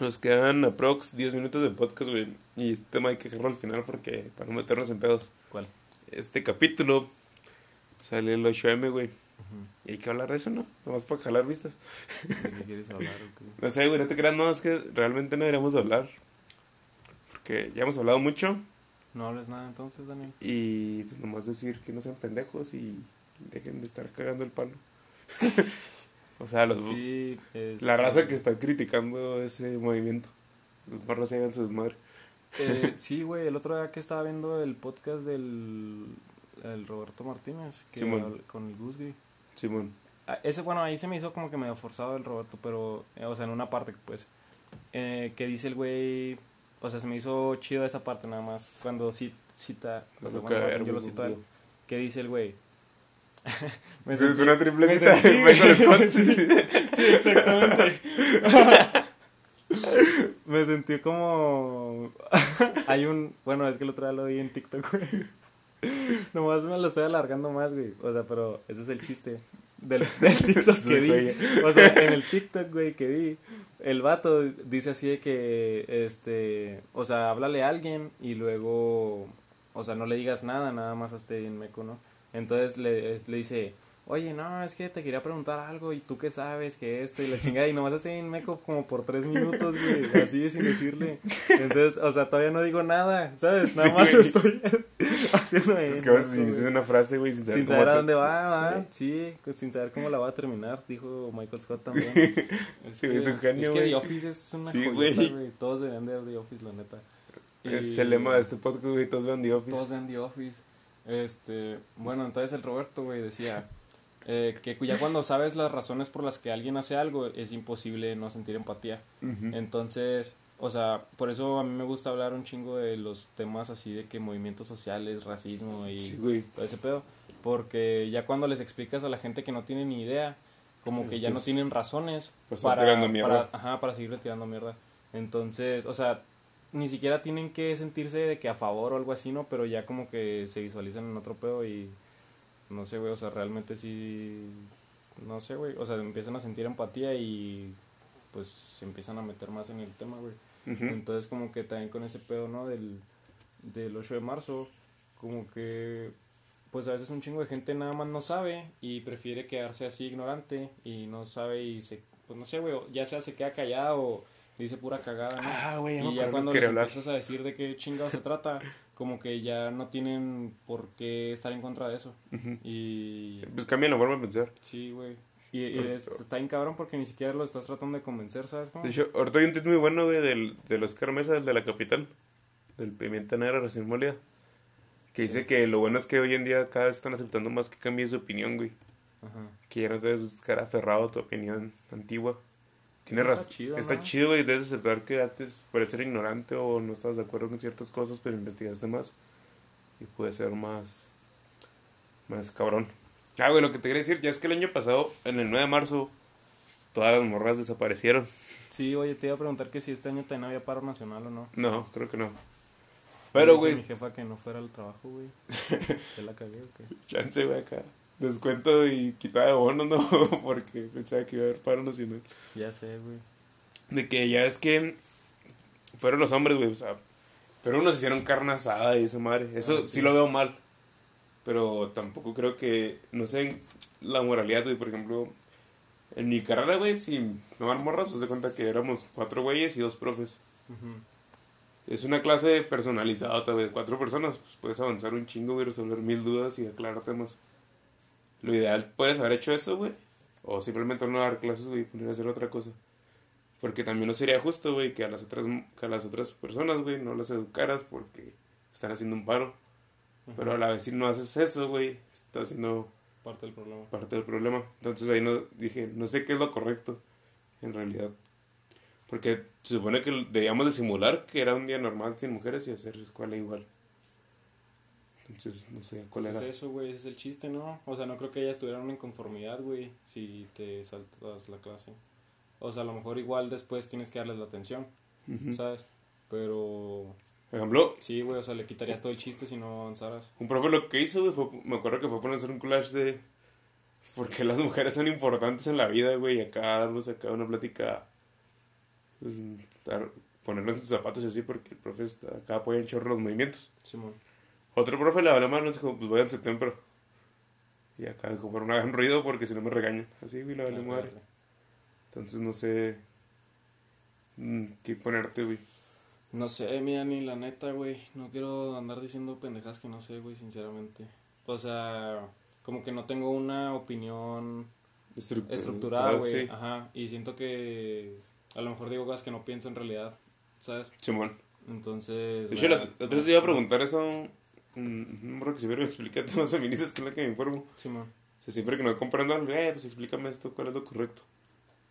A: nos quedan aprox 10 minutos de podcast, güey. Y este tema hay que dejarlo al final porque para no meternos en pedos.
B: ¿Cuál?
A: Este capítulo sale el 8M, güey. Y hay que hablar de eso, ¿no? Nomás para jalar vistas.
B: ¿De qué quieres hablar o qué?
A: No sé, güey, no te creas, no, es que realmente no deberíamos hablar. Porque ya hemos hablado mucho
B: No hables nada entonces, Daniel.
A: y pues nomás decir que no sean pendejos y dejen de estar cagando el palo. o sea, los,
B: Sí, es.
A: la raza que está criticando ese movimiento. Los barros se hagan su desmadre.
B: Eh, sí, güey, el otro día que estaba viendo el podcast del el Roberto Martínez que
A: Simón.
B: con el Gusgui.
A: Simón.
B: Ah, Ese, bueno, ahí se me hizo como que medio forzado el Roberto, pero, eh, o sea, en una parte, pues, eh, que dice el güey, o sea, se me hizo chido esa parte nada más, cuando cita, o sea,
A: Nunca
B: bueno,
A: ver,
B: yo lo cito a él, que dice el güey. Me
A: Es
B: sentí-
A: una triple
B: me
A: cita de Michael. Scott.
B: Sí, exactamente. me sentí como. Hay un. Bueno, es que el otro día lo vi en TikTok, güey. Nomás me lo estoy alargando más, güey. O sea, pero ese es el chiste del, del TikTok que vi. O sea, en el TikTok, güey, que vi, el vato dice así de que, este, o sea, háblale a alguien y luego, o sea, no le digas nada, nada más hasta en meco, ¿no? Entonces le, le dice, oye, no, es que te quería preguntar algo y tú qué sabes que esto y la chingada y nomás así en meco como por tres minutos, güey, así sin decirle. Entonces, o sea, todavía no digo nada, ¿sabes? Nada
A: Sí,
B: más
A: güey.
B: estoy haciendo
A: Es que a
B: güey.
A: inicias una frase, güey, sin saber,
B: Sin saber a dónde va, ¿va?
A: Sí.
B: Sí, pues, sin saber cómo la va a terminar, dijo Michael Scott también.
A: Sí, es un genio,
B: Es que
A: güey.
B: The Office es una
A: Sí,
B: joyota,
A: güey.
B: güey. Todos deberían de ver The Office, la neta.
A: Es
B: Y
A: el lema de este podcast, güey, todos vean The Office.
B: Todos ven The Office. Este, bueno, entonces el Roberto, güey, decía eh, que ya cuando sabes las razones por las que alguien hace algo, es imposible no sentir empatía. Entonces, o sea, por eso a mí me gusta hablar un chingo de los temas así de que movimientos sociales, racismo y
A: Sí,
B: todo ese pedo. Porque ya cuando les explicas a la gente que no tiene ni idea, como que ya no tienen razones
A: pues, mierda.
B: para, ajá, para seguirle tirando mierda. Entonces, o sea, ni siquiera tienen que sentirse de que a favor o algo así, ¿no? Pero ya como que se visualizan en otro pedo y no sé, güey, o sea, realmente sí, no sé, güey, o sea, empiezan a sentir empatía y pues se empiezan a meter más en el tema, güey. Entonces como que también con ese pedo, ¿no? Del, del 8 de marzo, como que pues a veces un chingo de gente nada más no sabe y prefiere quedarse así ignorante y no sabe y se, pues no sé, güey, ya sea se queda callado o dice pura cagada, ¿no?
A: Ah, güey, me
B: y ya cuando les
A: hablar.
B: empiezas a decir de qué chingado se trata, como que ya no tienen por qué estar en contra de eso. Y
A: Pues cambian la forma de pensar.
B: sí, güey. Y, y es- está bien cabrón porque ni siquiera lo estás tratando de convencer, ¿sabes cómo?
A: De hecho, ahorita hay un tweet muy bueno, güey, del, del Oscar Mesa, el de la capital, del Pimienta Negra recién molida, que dice que lo bueno es que hoy en día cada vez están aceptando más que cambie su opinión, güey.
B: Ajá.
A: Que ya no debes estar aferrado a tu opinión antigua. Tiene
B: Está
A: razón.
B: chido,
A: Está chido, güey, debes aceptar que antes puedes ser ignorante o no estabas de acuerdo con ciertas cosas, pero investigaste más. Y puede ser más. Más cabrón. Ah, güey, lo que te quería decir, ya es que el año pasado, en el 9 de marzo, todas las morras desaparecieron.
B: Sí, oye, te iba a preguntar que si este año también había paro nacional o no.
A: No, creo que no. Pero, güey,
B: Mi jefa que no fuera al trabajo, güey. ¿Te la cagué o qué?
A: chance, güey, acá. Descuento y quitada de bono, ¿no? Porque pensaba que iba a haber paro nacional.
B: Ya sé, güey.
A: De que ya es que fueron los hombres, güey, o sea, pero unos hicieron carne asada y esa madre. Eso
B: Ah,
A: sí.
B: sí.
A: lo veo mal. Pero tampoco creo que, no sé, la moralidad, güey, por ejemplo, en mi carrera, güey, si no van morras, pues de cuenta que éramos cuatro güeyes y dos profes. Es una clase personalizada, güey, cuatro personas, pues puedes avanzar un chingo, güey, resolver mil dudas y aclarar temas. Lo ideal, puedes haber hecho eso, güey, o simplemente no dar clases, güey, y poner a hacer otra cosa. Porque también no sería justo, güey, que a las otras que a las otras personas, güey, no las educaras porque están haciendo un paro. Pero a la vez si no haces eso, güey, estás haciendo
B: Parte del problema.
A: parte del problema. Entonces ahí no dije, no sé qué es lo correcto en realidad. Porque se supone que debíamos de simular que era un día normal sin mujeres y hacer escuela igual. Entonces, no sé cuál
B: Pues
A: era.
B: es eso, güey, ese es el chiste, ¿no? O sea, no creo que ellas tuvieran una inconformidad, güey, si te saltas la clase. O sea, a lo mejor igual después tienes que darles la atención. ¿sabes? Pero
A: Por ejemplo,
B: sí, güey, o sea, le quitarías todo el chiste si no avanzaras.
A: un profe lo que hizo, güey, fue, me acuerdo que fue poner hacer un collage de por qué las mujeres son importantes en la vida, güey, y acá darnos acá una plática, pues, dar- ponerlo en sus zapatos y así, porque el profe está, acá apoya en chorro los movimientos.
B: Simón.
A: Otro profe le habló mal, nos dijo, pues váyanse temprano. Y acá dijo, pero no hagan ruido porque si no me regañan. Así, güey, la vale madre.
B: arre.
A: Entonces no sé mm, qué ponerte, güey.
B: No sé, mi Dani, la neta, güey. No quiero andar diciendo pendejas que no sé, güey, sinceramente. O sea, como que no tengo una opinión
A: Estructura-
B: estructurada, güey.
A: Sí,
B: Ajá. Y siento que a lo mejor digo cosas que no pienso en realidad, ¿sabes?
A: Simón.
B: Entonces.
A: De hecho,
B: la-
A: la, la otra vez te iba a preguntar eso a un hombre que siempre me explica temas feministas, que es la que me informo. O sea, siempre que no comprendo algo, eh, pues explícame esto, cuál es lo correcto.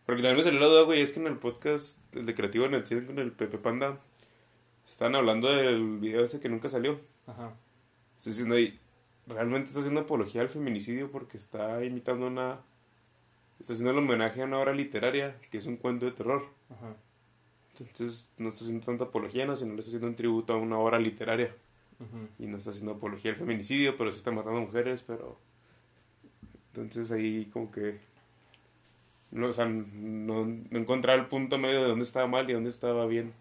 A: Porque también me salió la duda, güey, es que en el podcast, el de Creativo en el 100 con el Pepe Panda, Están hablando del video ese que nunca salió.
B: Ajá.
A: Estoy diciendo ahí, realmente está haciendo apología al feminicidio porque está imitando una... Está haciendo el homenaje a una obra literaria que es un cuento de terror.
B: Ajá.
A: Entonces no está haciendo tanta apología, no, sino le está haciendo un tributo a una obra literaria. Y no está haciendo apología al feminicidio, pero sí está matando mujeres, pero... Entonces ahí como que... No, o sea, no, no encontraba el punto medio de dónde estaba mal y dónde estaba bien.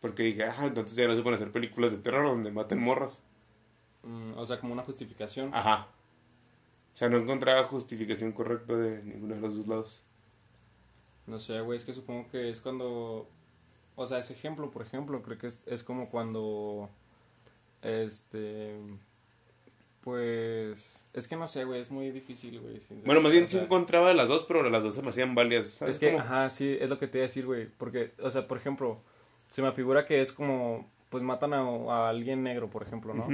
A: Porque dije, ah, entonces ya no se pueden hacer películas de terror donde maten morras.
B: Mm, o sea, como una justificación.
A: Ajá. O sea, no encontraba justificación correcta de ninguno de los dos lados.
B: No sé, güey, es que supongo que es cuando... O sea, ese ejemplo, por ejemplo, creo que es, es como cuando... Este... Pues... Es que no sé, güey, es muy difícil, güey.
A: Bueno, más bien sí encontraba las dos, pero las dos se me hacían válidas. ¿sabes
B: Es que,
A: cómo?
B: ajá, sí, es lo que te iba a decir, güey. Porque, o sea, por ejemplo, se me figura que es como... Pues matan a, a alguien negro, por ejemplo, ¿no?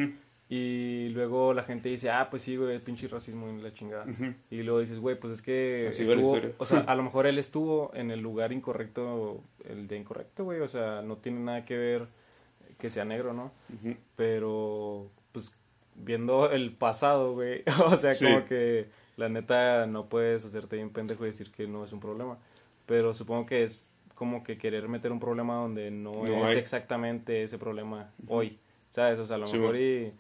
B: Y luego la gente dice, ah, pues sí, güey, pinche racismo y la chingada. Y luego dices, güey, pues es que
A: Así
B: estuvo, o sea, a lo mejor él estuvo en el lugar incorrecto, el de incorrecto, güey, o sea, no tiene nada que ver que sea negro, ¿no?
A: Ujú.
B: Pero, pues, viendo el pasado, güey, o sea,
A: Sí.
B: como que la neta no puedes hacerte bien pendejo y decir que no es un problema. Pero supongo que es como que querer meter un problema donde no,
A: No
B: es
A: hay.
B: exactamente ese problema hoy, ¿sabes? O sea, a lo
A: Sí,
B: mejor y...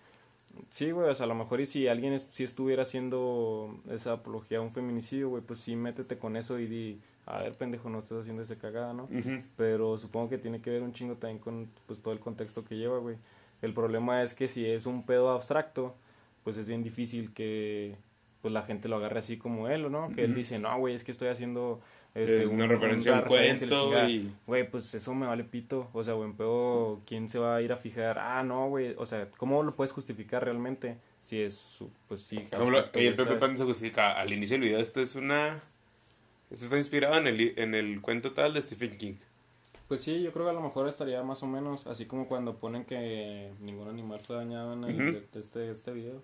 B: Sí, güey, o sea, a lo mejor y si alguien es- si estuviera haciendo esa apología a un feminicidio, güey, pues sí, métete con eso y di, a ver, pendejo, no estás haciendo ese cagada, ¿no?
A: Ujú.
B: Pero supongo que tiene que ver un chingo también con pues todo el contexto que lleva, güey. El problema es que si es un pedo abstracto, pues es bien difícil que pues la gente lo agarre así como él, ¿no? Que él dice, no, güey, es que estoy haciendo... este,
A: Es una referencia a un
B: referencia y la
A: cuento
B: chingada".
A: y...
B: Güey, pues eso me vale pito. O sea, buen pedo, ¿quién se va a ir a fijar? Ah, no, güey. O sea, ¿cómo lo puedes justificar realmente? Si es, su- pues sí. Abstracto,
A: y el
B: güey,
A: Pepe. Pan se justifica al inicio del video. Esto es una. Esto está inspirado en el, en el cuento tal de Stephen King.
B: Pues sí, yo creo que a lo mejor estaría más o menos así como cuando ponen que ningún animal fue dañado en el,
A: Ujú.
B: de- de este, este video.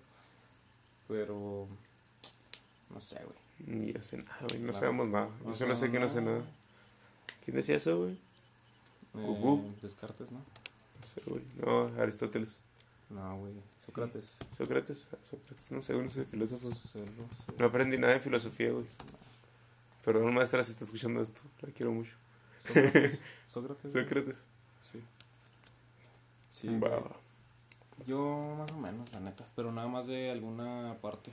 B: Pero, no sé, güey.
A: Ni yo sé nada, güey. No sabemos nada. Yo
B: No
A: solo sé que no sé nada. ¿Quién decía eso, güey?
B: Eh. Descartes, ¿no?
A: No sé, güey. No, Aristóteles.
B: No, güey. Sócrates.
A: Sócrates. Sócrates. No sé, güey, no filósofo.
B: Celo, celo.
A: No aprendí nada de filosofía, güey. Perdón, maestra, si está escuchando esto. La quiero mucho.
B: Sócrates. Sócrates. Sí. Sí. Yo más o menos, la neta, pero nada más de alguna parte.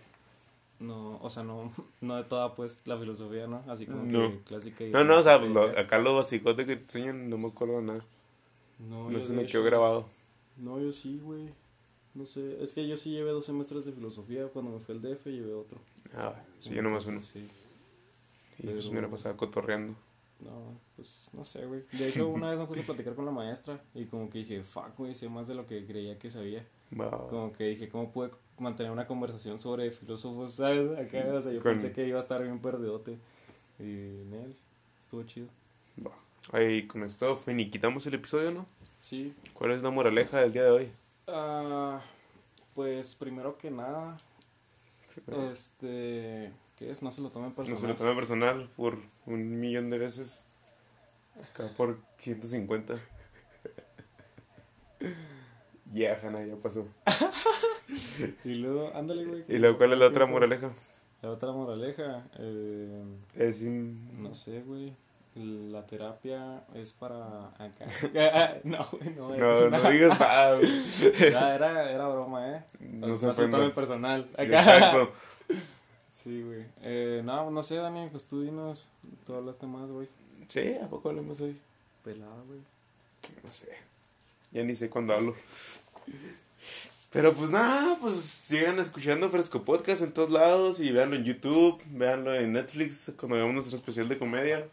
B: No, o sea, no, no de toda pues la filosofía, ¿no? Así como
A: No.
B: que clásica y
A: No, no, o sea, lo- acá lo basicote que te enseñan no me acuerdo nada.
B: No,
A: No se me quedó grabado.
B: No, yo sí, güey. No sé, es que yo sí llevé dos semestres de filosofía. Cuando me fue el DF llevé otro.
A: Ah, sí, yo nomás uno.
B: Entonces, Sí.
A: Y pues
B: Pero-
A: me la pasaba cotorreando.
B: No, pues no sé, güey. De hecho, una vez me puse a platicar con la maestra y como que dije, fuck, güey, sé más de lo que creía que sabía. Como que dije, ¿cómo pude mantener una conversación sobre filósofos, sabes? Acá, o sea, yo
A: Con-
B: pensé que iba a estar bien perdidote. Y en él, estuvo chido.
A: Va. Ahí con esto finiquitamos el episodio, ¿no?
B: Sí.
A: ¿Cuál es la moraleja del día de hoy?
B: Ah, pues primero que nada, este, ¿qué es? No se lo tomen
A: No
B: personal.
A: se lo tome personal por un millón de veces. Acá por 150. Ya, Hanna, ya pasó.
B: Y luego, ándale, güey.
A: ¿Y luego cuál es la otra moraleja?
B: La otra moraleja, eh,
A: Es in-
B: no sé, güey. La terapia es para acá. Ah, no, güey, no.
A: No, no digas nada. güey.
B: Era, era broma, ¿eh?
A: No se
B: tomen personal.
A: Sí,
B: Acá.
A: exacto.
B: Sí, güey. Eh, no, no sé, Dani, pues tú dinos. Tú hablaste más, güey.
A: Sí, ¿a poco hablamos hoy?
B: Pelada, güey.
A: No sé. Ya ni sé cuándo hablo. Pero pues nada, pues sigan escuchando Fresco Podcast en todos lados y véanlo en YouTube, véanlo en Netflix cuando hagamos nuestro especial de comedia.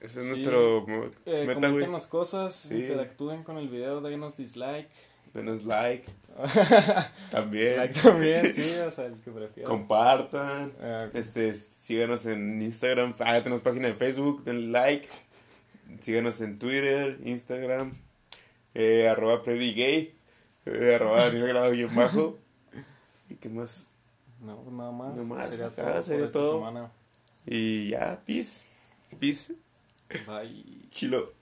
A: Ese es
B: Sí.
A: nuestro
B: Eh,
A: meta, güey.
B: cosas,
A: Sí.
B: interactúen con el video, denos dislike.
A: Denos like. También.
B: Like también, sí, o sea, el que prefiera.
A: Compartan.
B: Eh,
A: Este, síganos en Instagram. Ah, tenemos página de Facebook. Den like. Síganos en Twitter, Instagram. Eh, arroba Gay. Eh, arroba Daniel Grado guion bajo. ¿Y qué más?
B: no, nada más.
A: Nada más,
B: Sería todo por
A: sería
B: esta
A: todo.
B: semana.
A: Y ya, peace. Peace.
B: Bye.
A: Chilo.